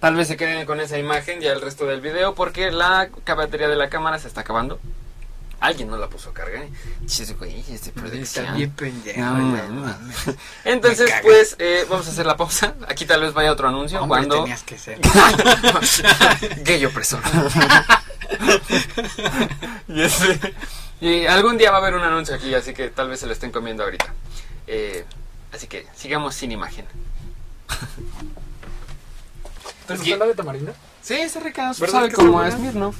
Tal vez se queden con esa imagen ya el resto del video porque la batería de la cámara se está acabando. Alguien no la puso a cargar. Chis, güey, este Está producción. bien pendejo. No, no. Entonces, pues, eh, vamos a hacer la pausa. Aquí tal vez vaya otro anuncio. Hombre, cuando tenías que ser. Gay opresor. y, ese- y algún día va a haber un anuncio aquí, así que tal vez se lo estén comiendo ahorita. Eh, así que sigamos sin imagen. ¿Te gustó la de tamarindo? Sí, está rica. ¿Verdad Sabe como está a? Smirnoff.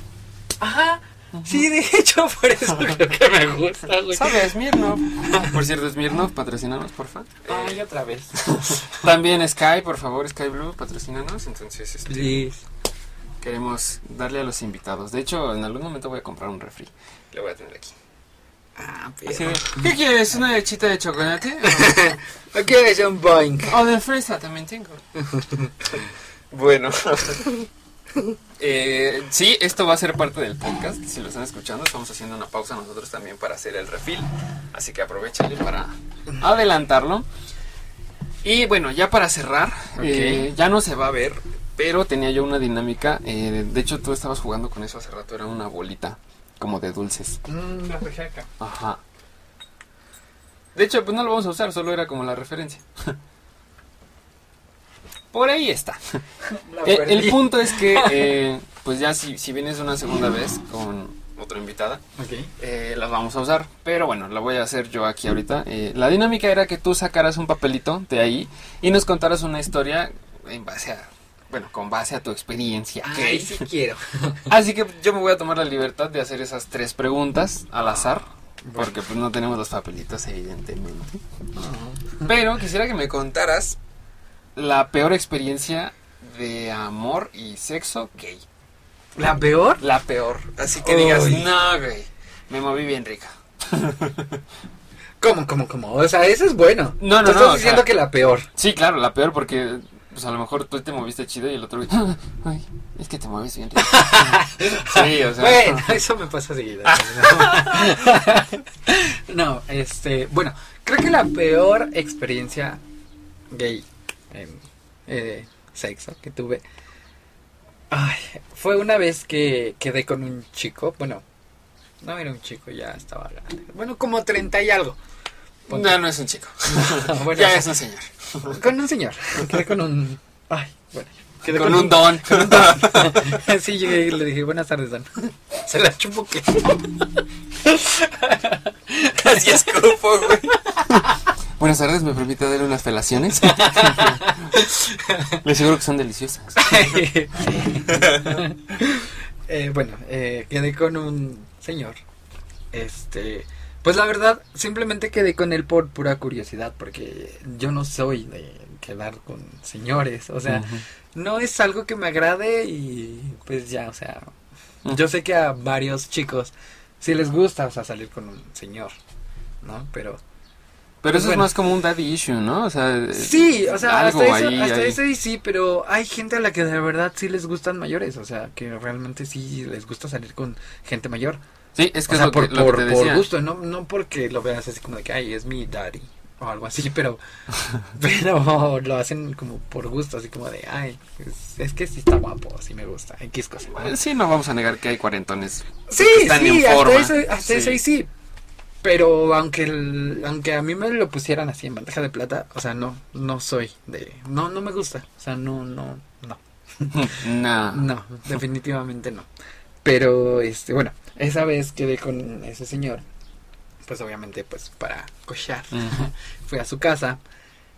Ajá. Sí, de hecho, por eso creo que me gusta, güey. Sabe a Smirnoff. Por cierto, Smirnoff, patrocínanos, porfa. Ay, otra vez. También Sky, por favor, Sky Blue, patrocínanos. Entonces, este, Please. queremos darle a los invitados. De hecho, en algún momento voy a comprar un refri. Lo voy a tener aquí. Ah, pero. ¿Qué quieres? ¿Una lechita de chocolate? Ok, es un boing. O de fresa también tengo. bueno. Eh, sí, esto va a ser parte del podcast. Si lo están escuchando, estamos haciendo una pausa nosotros también para hacer el refill. Así que aprovechenle para adelantarlo. Y bueno, ya para cerrar, eh, ya no se va a ver, pero tenía yo una dinámica. eh, de hecho, tú estabas jugando con eso hace rato, era una bolita como de dulces. Mmm, la. Ajá. De hecho, pues no lo vamos a usar, solo era como la referencia. Por ahí está. Eh, el punto es que, eh, pues ya si, si vienes una segunda vez con otra invitada, Ok. eh, las vamos a usar. Pero bueno, la voy a hacer yo aquí ahorita. Eh, la dinámica era que tú sacaras un papelito de ahí y nos contaras una historia en base a, bueno, con base a tu experiencia. Ay, sí quiero. Así que yo me voy a tomar la libertad de hacer esas tres preguntas al azar. Porque pues no tenemos los papelitos, evidentemente. Pero quisiera que me contaras la peor experiencia de amor y sexo gay. ¿La peor? La peor. Así que digas, no, güey. Me moví bien rica. ¿Cómo, cómo, cómo? O sea, eso es bueno. No, no, Tú no, estás o diciendo sea- que la peor. Sí, claro, la peor porque pues a lo mejor tú te moviste chido y el otro ay, es que te mueves bien rico. sí, o sea. Bueno, eso me pasa seguido. no, este, bueno, creo que la peor experiencia gay eh, sexo que tuve ay, fue una vez que quedé con un chico, bueno, no era un chico, ya estaba grande. Bueno, como 30 y algo. Ponte. No, no es un chico. Bueno, ya es un señor. con un señor. Quedé con un ay, bueno, quedé Con un don. Sí, llegué y le dije, buenas tardes, Don. Se la chupo que. Así escupo, güey. Buenas tardes, ¿me permite darle unas felaciones? Le aseguro que son deliciosas. Eh, bueno, eh, quedé con un señor. Este. Pues la verdad, simplemente quedé con él por pura curiosidad, porque yo no soy de quedar con señores. O sea, no es algo que me agrade y pues ya, o sea. Yo sé que a varios chicos sí les gusta, o sea, salir con un señor, ¿no? Pero. Pero eso Bueno. es más como un daddy issue, ¿no? O sea, Sí, o sea, algo hasta, eso, ahí, hasta ahí. eso y sí, pero hay gente a la que de verdad sí les gustan mayores, o sea, que realmente sí les gusta salir con gente mayor. Sí, es que o es sea, lo por, que, lo que por, te por decía. gusto, no, no porque lo veas así como de que, ay, es mi daddy o algo así, pero, pero lo hacen como por gusto, así como de, ay, es, es que sí está guapo, sí me gusta, X cosa. ¿no? Sí, no vamos a negar que hay cuarentones. Sí, que están sí, en hasta, forma. eso, hasta Sí. eso y sí. Pero aunque el- aunque a mí me lo pusieran así en bandeja de plata, o sea, no, no soy de, no, no me gusta, o sea, no, no, no, No. no, definitivamente no. Pero, este, bueno, esa vez quedé con ese señor, pues obviamente, pues para cochar, fui a su casa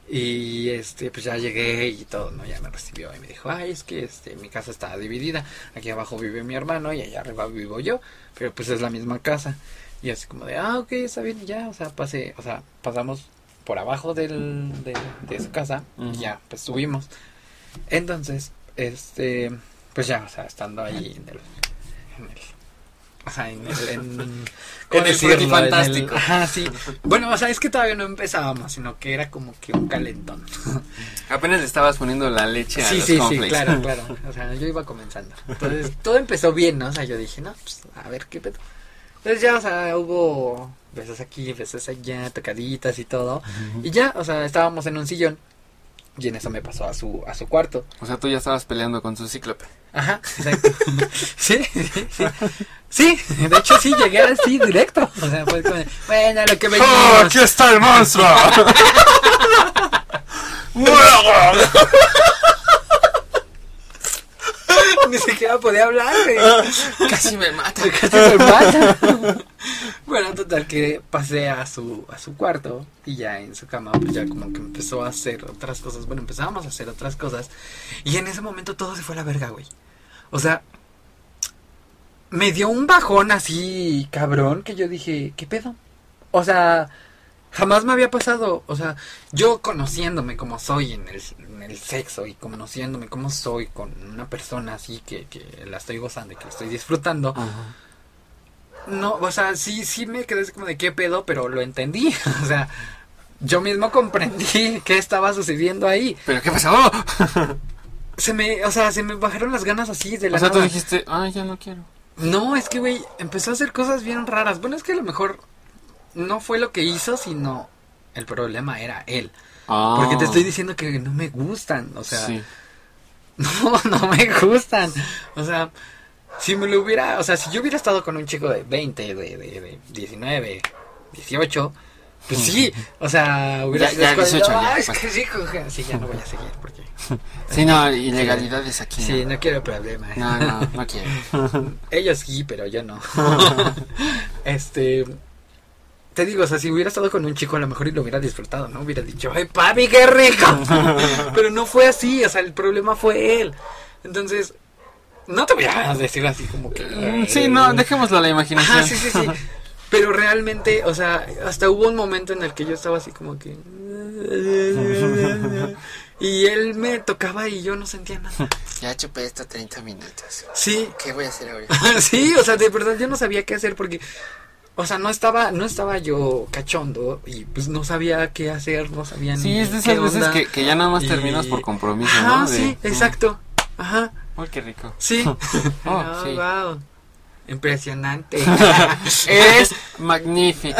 y este pues ya llegué y todo no ya me recibió y me dijo ay es que este mi casa está dividida. Aquí abajo vive mi hermano y allá arriba vivo yo pero pues es la misma casa y así como de ah ok está bien ya o sea pasé o sea pasamos por abajo del de, de su casa y ya pues subimos entonces este pues ya o sea estando ahí en el, en el O sea, en el. En, En el decirlo? frutifantástico. Ajá, sí. Bueno, o sea, es que todavía no empezábamos, sino que era como que un calentón. Apenas le estabas poniendo la leche a Sí, los sí, sí, cornflakes. claro, claro. O sea, yo iba comenzando. Entonces, todo empezó bien, ¿no? O sea, yo dije, no, pues, a ver qué pedo. Entonces ya, o sea, hubo besos aquí, besos allá, tocaditas y todo. Y ya, o sea, estábamos en un sillón. Y en eso me pasó a su, a su cuarto. O sea, tú ya estabas peleando con su cíclope. Ajá, exacto. sí, sí, sí. Sí, de hecho sí, llegué así directo. O sea, fue como, bueno, lo que ¡Oh, venimos. está el monstruo! Ni siquiera podía hablar, güey. Casi me mata. Casi me mata. bueno, total que pasé a su, a su cuarto y ya en su cama pues ya como que empezó a hacer otras cosas. Bueno, empezábamos a hacer otras cosas y en ese momento todo se fue a la verga, güey. O sea, me dio un bajón así cabrón que yo dije, ¿qué pedo? O sea, jamás me había pasado, o sea, yo conociéndome como soy en el, el sexo y conociéndome como soy con una persona así que, que la estoy gozando y que la estoy disfrutando, Ajá. no, o sea, sí, sí me quedé así como de qué pedo, pero lo entendí. O sea, yo mismo comprendí qué estaba sucediendo ahí. ¿Pero qué pasó? Se me, o sea, se me bajaron las ganas así de la O sea, tú dijiste, ay, ya no quiero. No, es que, güey, empezó a hacer cosas bien raras. Bueno, es que a lo mejor no fue lo que hizo, sino el problema era él. Ah. Porque te estoy diciendo que no me gustan. O sea, Sí. no, no me gustan. O sea, si me lo hubiera, o sea, si yo hubiera estado con un chico de 20, de, de, de 19, 18, pues sí, o sea, hubiera Ya- ya sido 18 como, ya, "Ah, es pues". que sí, coge". sí, ya no voy a seguir porque Sí, no, ilegalidades aquí. sí, no. no quiero problemas. No, no, no quiero. Ellos sí, pero yo no. este. Te digo, o sea, si hubiera estado con un chico, a lo mejor y lo hubiera disfrutado, ¿no? Hubiera dicho, ¡ay, papi, qué rico! pero no fue así, o sea, el problema fue él. Entonces, no te voy a decir así como que. Mm, Sí, no, dejémoslo a la imaginación. Ajá, sí, sí, sí. Pero realmente, o sea, hasta hubo un momento en el que yo estaba así como que. Y él me tocaba y yo no sentía nada. Ya chupé esto 30 minutos. Sí, ¿Qué voy a hacer ahora? sí, o sea, de verdad yo no sabía qué hacer porque, o sea, no estaba, no estaba yo cachondo y pues no sabía qué hacer, no sabía ni Sí, es de qué esas veces que, que ya nada más Y- terminas por compromiso, Ajá, ¿no? De- sí, exacto. Ajá, Uy, qué rico. sí. Oh, Ah, sí. wow. Impresionante. Es magnífico.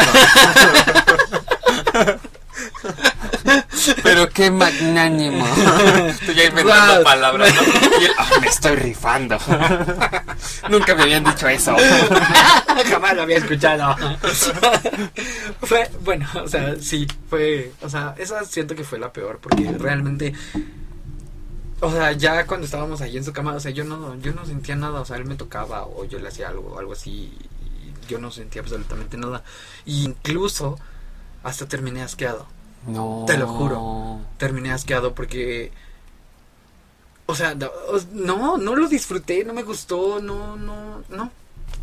Pero qué magnánimo. Estoy ya inventando Wow. palabras, ¿no? Y él, "Ah, me estoy rifando. Nunca me habían dicho eso. Jamás lo había escuchado. fue, bueno, o sea, sí, fue, o sea, esa siento que fue la peor porque realmente, o sea, ya cuando estábamos ahí en su cama, o sea, yo no, yo no sentía nada, o sea, él me tocaba o yo le hacía algo, algo así, y yo no sentía absolutamente nada. Y incluso hasta terminé asqueado. No. Te lo juro. terminé asqueado porque o sea no, no lo disfruté no me gustó no no no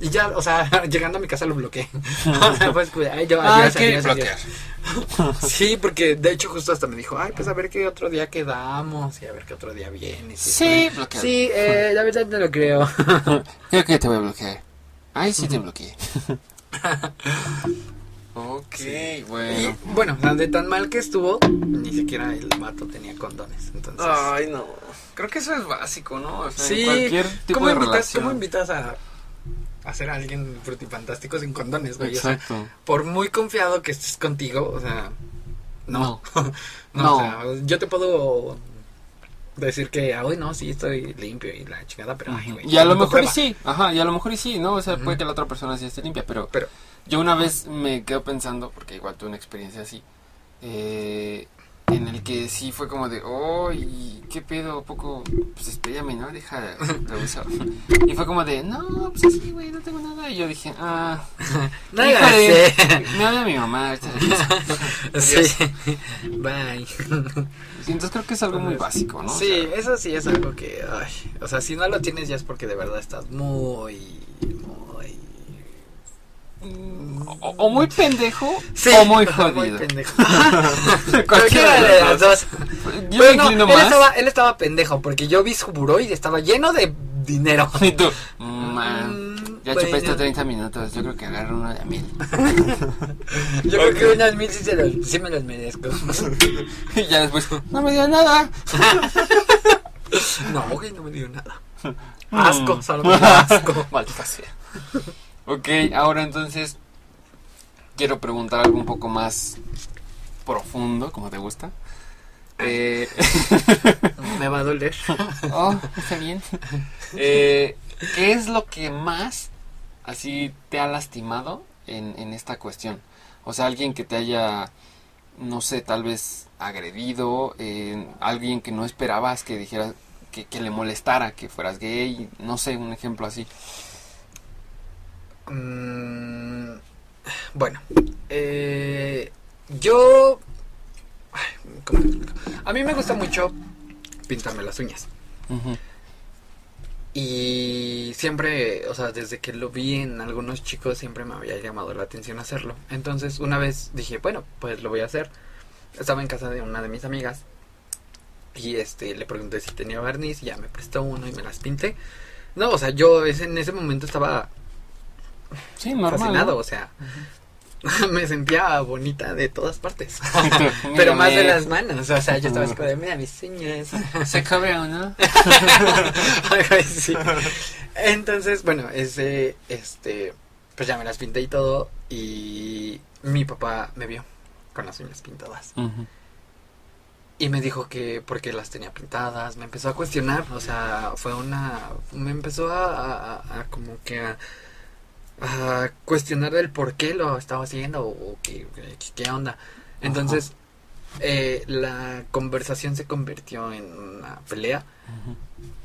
y ya o sea llegando a mi casa lo bloqueé pues ay yo adiós, ¿qué? adiós, adiós. sí porque de hecho justo hasta me dijo ay pues a ver qué otro día quedamos y a ver qué otro día vienes y Sí, bloqueado. sí eh, la verdad no lo creo Creo que te voy a bloquear. Ay, sí te bloqueé. Ok, y bueno. bueno o sea, de tan mal que estuvo ni siquiera el mato tenía condones entonces Ay, no. Creo que eso es básico, ¿no? O sea, Sí, cualquier tipo ¿cómo de invitas, relación. ¿Cómo invitas a, a ser alguien frutifantástico sin condones, güey? O sea, por muy confiado que estés contigo, o sea, no. no, No. o sea, yo te puedo decir que hoy no, sí estoy limpio y la chingada, pero ay, güey. Y a lo mejor y sí, ajá, y a lo mejor y sí, ¿no? O sea, puede que la otra persona sí esté limpia, pero Pero, yo una vez me quedo pensando, porque igual tuve una experiencia así, eh, en el que sí fue como de, oh, ¿y qué pedo? ¿A poco? Pues espérame, ¿no? Deja de usar. Y fue como de, no, pues así, güey, no tengo nada. Y yo dije, ah, no híjole, me habla mi mamá. Sí, bye. Entonces creo que es algo muy básico, ¿no? O Sí, sea, eso sí es algo que, ay, o sea, si no lo tienes ya es porque de verdad estás muy, muy... o, o muy pendejo Sí, o muy Muy jodido. pendejo. Cualquiera de las dos. Yo Pero me no, inclino él más. estaba, él estaba pendejo porque yo vi su buró y estaba lleno de dinero. Y tú, man. Mm, Ya Bueno. chupaste 30 minutos, yo creo que agarro uno de mil. Yo creo que unas mil sí, se los- sí me los merezco. y ya después, no me dio nada. No, güey, no me dio nada. Mm. Asco, solo me dio asco. Maldita sea. Ok, ahora entonces quiero preguntar algo un poco más profundo, como te gusta. Eh, Me va a doler. oh, está bien. Eh, ¿Qué es lo que más así te ha lastimado en, en esta cuestión? O sea, alguien que te haya, no sé, tal vez agredido, eh, alguien que no esperabas que dijera que, que le molestara que fueras gay, no sé, un ejemplo así. Mm, bueno, eh, yo... ay, ¿cómo te explico? A mí me gusta mucho pintarme las uñas. Y siempre, o sea, desde que lo vi en algunos chicos, siempre me había llamado la atención hacerlo. Entonces, una vez dije, bueno, pues lo voy a hacer. Estaba en casa de una de mis amigas. Y este, le pregunté si tenía barniz, y ya me prestó uno y me las pinté. No, o sea, yo ese- en ese momento estaba Sí, normal. fascinado, ¿no? o sea, me sentía bonita de todas partes. Pero más de las manos, o sea, yo estaba así como de, mira mis uñas. Se cabrea, ¿no? Así. Entonces, bueno, ese, este, pues ya me las pinté y todo. Y mi papá me vio con las uñas pintadas. Y me dijo que porque las tenía pintadas. Me empezó a cuestionar. O sea, fue una. Me empezó a- a como que a, a cuestionar el por qué lo estaba haciendo o qué, qué onda. Entonces, eh, la conversación se convirtió en una pelea.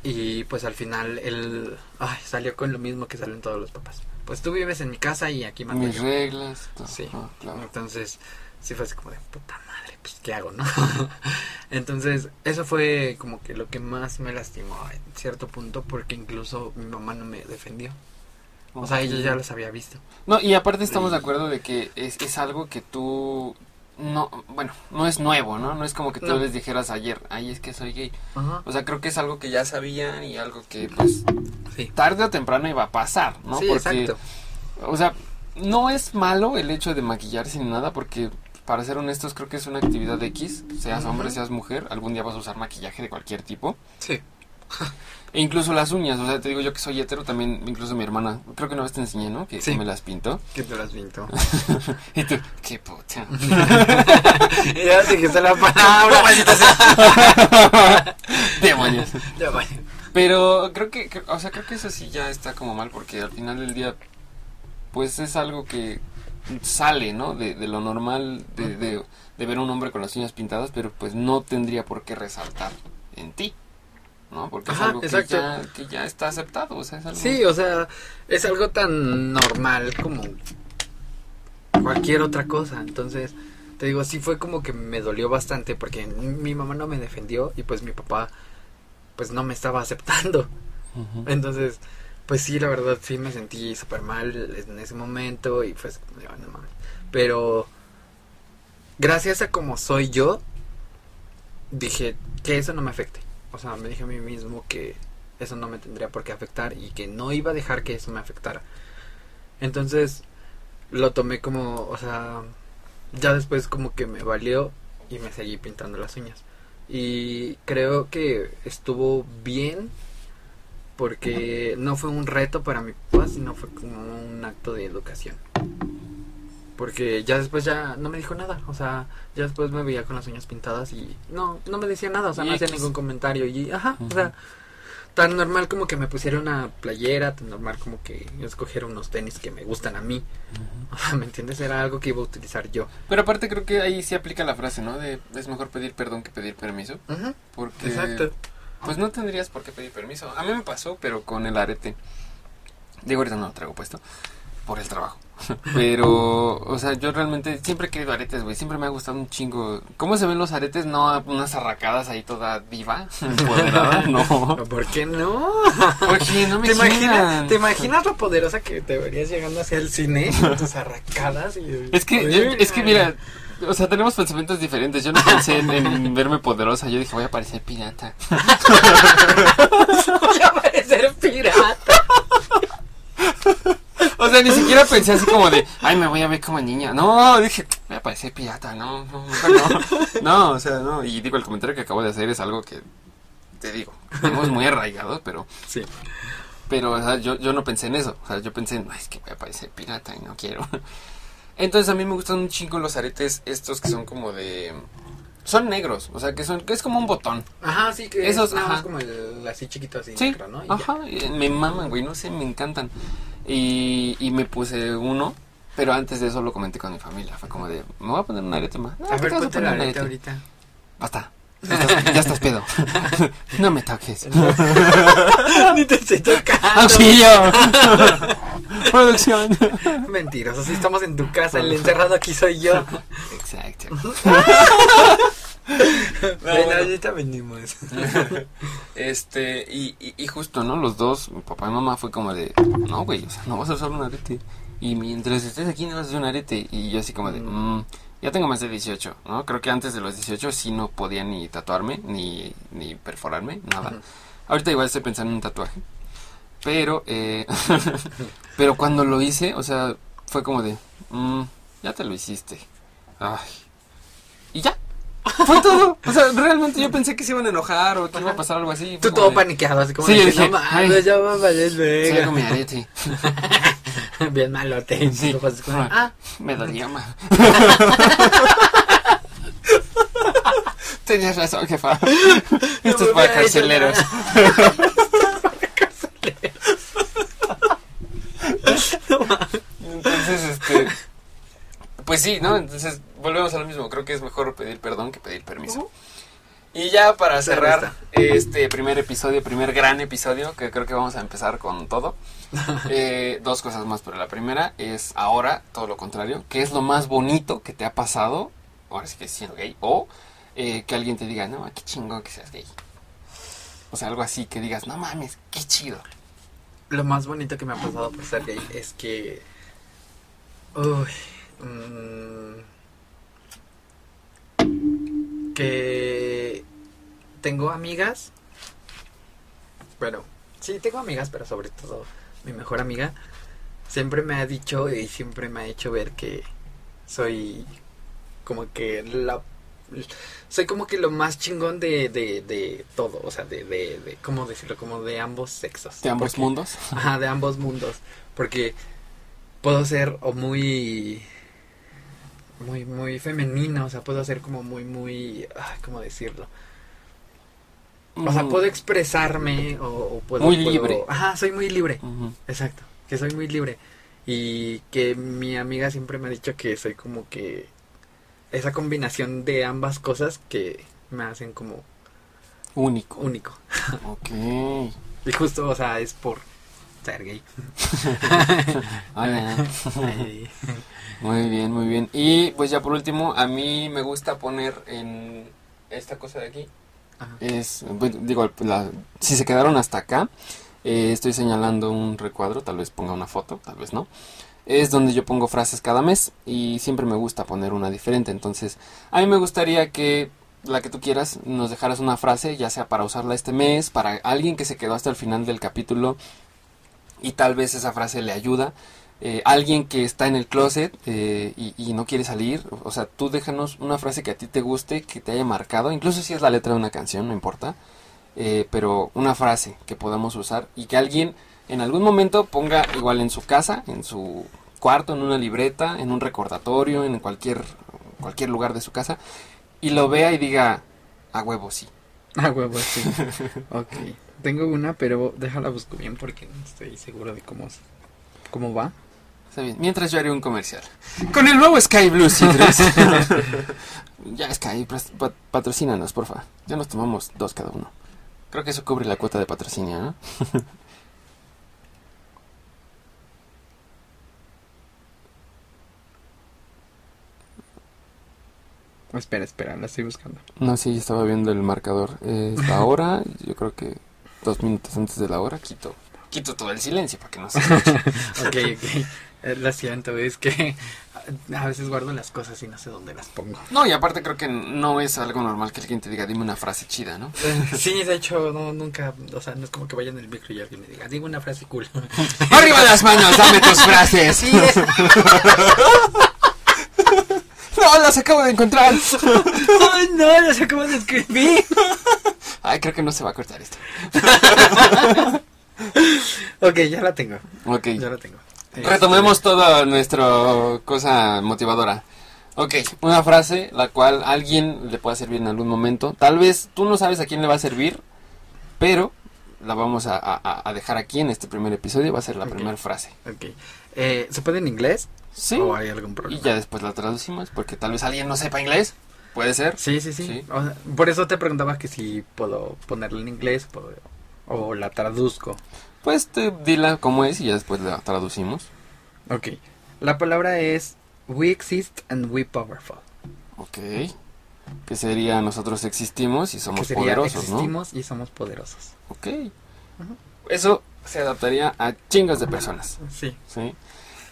Y pues al final él ay, salió con lo mismo que salen todos los papás. Pues tú vives en mi casa y aquí mando Mis yo. reglas. Sí. Ah, claro. Entonces, sí fue así como de puta madre, pues ¿qué hago, no? Entonces, eso fue como que lo que más me lastimó en cierto punto porque incluso mi mamá no me defendió. O sea, ella ya los había visto. No, y aparte estamos de acuerdo de que es, es algo que tú no, bueno, no es nuevo, ¿no? No es como que tú No. les dijeras ayer, ay, es que soy gay. Ajá. O sea, creo que es algo que ya sabían y algo que, pues, Sí. tarde o temprano iba a pasar, ¿no? sí, porque, exacto. o sea, no es malo el hecho de maquillarse ni nada, porque, para ser honestos, creo que es una actividad X, seas hombre, seas mujer, algún día vas a usar maquillaje de cualquier tipo. Sí. E incluso las uñas, o sea, te digo yo que soy hetero, también, incluso mi hermana, creo que una vez te enseñé, ¿no? Que, que Sí. me las pintó. ¿Quién te las pintó? Y tú, qué puta. ya dijiste la palabra. Demonios. vaya. Pero creo que, que- o sea, creo que eso sí ya está como mal porque al final del día, pues es algo que sale, ¿no? De, de lo normal de, de, de ver a un hombre con las uñas pintadas, pero pues no tendría por qué resaltar en ti, ¿no? Porque es algo que ya, que ya está aceptado, o sea, es algo... Sí, o sea, es algo tan normal como cualquier otra cosa. Entonces, te digo, sí fue como que me dolió bastante porque mi mamá no me defendió y pues mi papá pues no me estaba aceptando. Entonces, pues sí, la verdad sí me sentí súper mal en ese momento y pues, no mames. Pero gracias a como soy yo, dije que eso no me afecte. O sea, me dije a mí mismo que eso no me tendría por qué afectar y que no iba a dejar que eso me afectara. Entonces, lo tomé como, o sea, ya después como que me valió y me seguí pintando las uñas. Y creo que estuvo bien porque no fue un reto para mi papá, sino fue como un acto de educación. Porque ya después ya no me dijo nada, o sea, ya después me veía con las uñas pintadas y no, no me decía nada, o sea, no hacía ningún comentario y ajá, o sea, tan normal como que me pusiera una playera, tan normal como que yo escogiera unos tenis que me gustan a mí, o sea, ¿me entiendes? Era algo que iba a utilizar yo. Pero aparte creo que ahí sí aplica la frase, ¿no? De es mejor pedir perdón que pedir permiso, porque... Exacto. Pues no tendrías por qué pedir permiso. A mí me pasó, pero con el arete. Digo, ahorita no lo traigo puesto. Por el trabajo. Pero, o sea, yo realmente siempre he querido aretes, güey. Siempre me ha gustado un chingo. ¿Cómo se ven los aretes? No unas arracadas ahí toda diva. Empoderada. No. ¿Por qué no? Oye, no me ¿Te imaginas. ¿Te imaginas lo poderosa que te verías llegando hacia el cine con tus arracadas? Y, Es que, yo- es que mira, o sea, tenemos pensamientos diferentes. Yo no pensé en, en verme poderosa. Yo dije, voy a parecer pirata. Voy a parecer pirata. Sea, ni siquiera pensé así como de, ay, me voy a ver como niña. No, dije, me parece pirata, no, no, no. No, o sea, no. Y digo, el comentario que acabo de hacer es algo que, te digo, estamos muy arraigados, pero... Sí. Pero, o sea, yo, yo no pensé en eso. O sea, yo pensé, no, es que voy a parecer pirata y no quiero. Entonces a mí me gustan un chingo los aretes estos que son como de... Son negros, o sea, que son que es como un botón. Ajá, sí, que Esos, es nada más ajá. como el así chiquito, así Sí, negro, ¿no? Y ajá, me maman, güey, no sé, me encantan. Y, y me puse uno, pero antes de eso lo comenté con mi familia. Fue como de, me voy a poner un arete más. Ah, A ¿qué ver, ponte un arete arete? ahorita. Basta. Ya estás, ya estás pedo. no me toques. Ni te estoy tocando. ¡Auxilio! Producción. Mentiroso, si estamos en tu casa, el encerrado aquí soy yo. Exacto. Ven, bueno. ahorita venimos. Este, y, y, y justo, ¿no? Los dos, mi papá y mamá, fue como de, no, güey, o sea, no vas a usar un arete. Y mientras estés aquí no vas a usar un arete. Y yo así como de, Mm. "Mm, ya tengo más de 18, ¿no? Creo que antes de los 18 sí no podía ni tatuarme, ni, ni perforarme, nada. Ahorita igual estoy pensando en un tatuaje. Pero, eh, pero cuando lo hice, o sea, fue como de, "Mm, ya te lo hiciste. Ay. Y ya. Fue todo. O sea, realmente yo pensé que se iban a enojar o que iba a pasar algo así. Tú todo de, paniqueado, así como Sí, yo dije, no ay. mames, ya va a valer Sí, verga. mi arete. Bien malote. Sí. Como, Ah. Me dolía más. Tenías razón, jefa. Esto es para carceleros. Entonces, este. Pues sí, ¿no? Entonces, volvemos a lo mismo. Creo que es mejor pedir perdón que pedir permiso. Y ya para cerrar este primer episodio, primer gran episodio, que creo que vamos a empezar con todo. eh, dos cosas más, pero la primera es ahora todo lo contrario. ¿Qué es lo más bonito que te ha pasado? Ahora sí que siendo gay. O eh, que alguien te diga, no, qué chingón que seas gay. O sea, algo así que digas, no mames, qué chido. Lo más bonito que me ha pasado por ser gay es que. Uy. mm, que. Tengo amigas. Bueno, sí, tengo amigas, pero sobre todo mi mejor amiga. Siempre me ha dicho y siempre me ha hecho ver que soy como que la soy como que lo más chingón de, de, de todo, o sea, de, de, de, ¿cómo decirlo? Como de ambos sexos. De ambos Porque- mundos. Ajá, de ambos mundos. Porque puedo ser o muy. Muy, muy femenina, o sea, puedo ser como muy, muy. ay, ¿Cómo decirlo? O sea, puedo expresarme o, o puedo. Muy puedo- libre. Ajá, soy muy libre. Exacto, que soy muy libre. Y que mi amiga siempre me ha dicho que soy como que. Esa combinación de ambas cosas que me hacen como Único. único. Ok. Y justo, o sea, es por ser gay. Ah. Ay. Muy bien, muy bien. Y pues ya por último, a mí me gusta poner en esta cosa de aquí. Ajá. Es, digo, la- si se quedaron hasta acá, eh, estoy señalando un recuadro, tal vez ponga una foto, tal vez no. Es donde yo pongo frases cada mes y siempre me gusta poner una diferente. Entonces, a mí me gustaría que la que tú quieras nos dejaras una frase, ya sea para usarla este mes, para alguien que se quedó hasta el final del capítulo y tal vez esa frase le ayuda. Eh, alguien que está en el closet eh, y, no quiere salir, o sea, tú déjanos una frase que a ti te guste, que te haya marcado, incluso si es la letra de una canción, no importa, eh, pero una frase que podamos usar y que alguien en algún momento ponga igual en su casa, en su cuarto, en una libreta, en un recordatorio, en cualquier, cualquier lugar de su casa, y lo vea y diga, a huevo, sí. Ah, huevo, sí. ok. Tengo una, pero déjala busco bien porque no estoy seguro de cómo, cómo va. Está bien. Mientras yo haré un comercial. Con el nuevo Sky Blue Citrus. ya, Sky, pat- patrocínanos, porfa. Ya nos tomamos dos cada uno. Creo que eso cubre la cuota de patrocinio, ¿no? Espera, espera, la estoy buscando. No, sí, yo estaba viendo el marcador. Eh, Es la hora, yo creo que dos minutos antes de la hora quito quito todo el silencio para que no se escuche. ok, ok. Eh, Lo siento, es que a veces guardo las cosas y no sé dónde las pongo. No, y aparte creo que no es algo normal que alguien te diga, dime una frase chida, ¿no? Sí, de hecho, no, nunca, o sea, no es como que vaya en el micro y alguien me diga, digo una frase cool. ¡Arriba las manos! ¡Dame tus frases! Sí, es- ¡No, las acabo de encontrar! Ay, no, las acabo de escribir. Ay, creo que no se va a cortar esto. Ok, ya la tengo, Ok. ya la tengo. Retomemos toda nuestra cosa motivadora. Ok, una frase la cual a alguien le pueda servir en algún momento. Tal vez tú no sabes a quién le va a servir, pero la vamos a, a- a dejar aquí en este primer episodio. Va a ser la primera frase. Ok. Eh, ¿Se puede en inglés? Sí. ¿O hay algún Y problema? ya después la traducimos porque tal vez alguien no sepa inglés. Puede ser. Sí, sí, sí. Sí. O sea, por eso te preguntaba que si puedo ponerla en inglés puedo- o la traduzco. Pues te, dila cómo es y ya después la traducimos. Ok. La palabra es We exist and we powerful. Ok. Que sería nosotros existimos y somos sería poderosos, ¿no? existimos y somos poderosos. Ok. Eso se adaptaría a chingas de personas. Sí. ¿sí?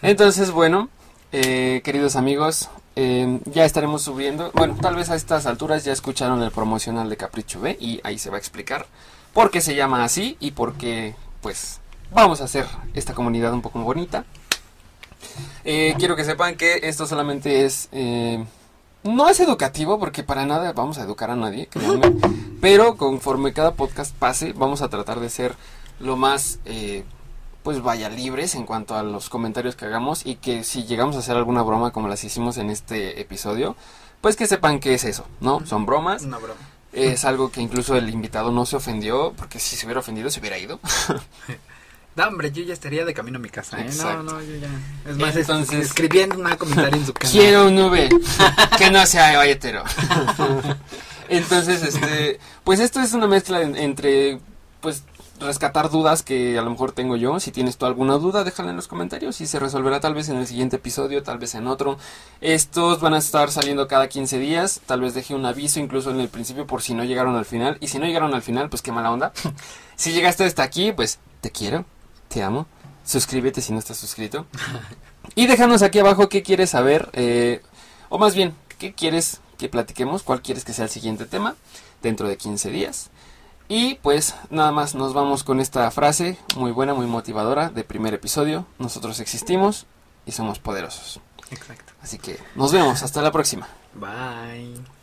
Entonces, bueno, eh, queridos amigos, eh, ya estaremos subiendo. Bueno, tal vez a estas alturas ya escucharon el promocional de Capricho B y ahí se va a explicar por qué se llama así y por qué, pues, vamos a hacer esta comunidad un poco bonita. Eh, quiero que sepan que esto solamente es... eh, no es educativo porque para nada vamos a educar a nadie, créanme, pero conforme cada podcast pase vamos a tratar de ser lo más eh, pues vaya libres en cuanto a los comentarios que hagamos y que si llegamos a hacer alguna broma como las hicimos en este episodio, pues que sepan que es eso, ¿no? Son bromas, Una broma. Es algo que incluso el invitado no se ofendió, porque si se hubiera ofendido se hubiera ido. No, hombre, yo ya estaría de camino a mi casa, ¿eh? Exacto. No, no, yo ya. Es más, es- Entonces- escribiendo un comentario en su canal. Quiero un nube que no sea hetero. Entonces, este, pues esto es una mezcla en- entre, pues, rescatar dudas que a lo mejor tengo yo. Si tienes tú alguna duda, déjala en los comentarios y se resolverá tal vez en el siguiente episodio, tal vez en otro. Estos van a estar saliendo cada 15 días. Tal vez deje un aviso incluso en el principio por si no llegaron al final. Y si no llegaron al final, pues qué mala onda. si llegaste hasta aquí, pues te quiero, te amo. Suscríbete si no estás suscrito. Y déjanos aquí abajo qué quieres saber, eh, o más bien, qué quieres que platiquemos, cuál quieres que sea el siguiente tema dentro de 15 días. Y pues nada más nos vamos con esta frase muy buena, muy motivadora de primer episodio. Nosotros existimos y somos poderosos. Exacto. Así que nos vemos, hasta la próxima. Bye.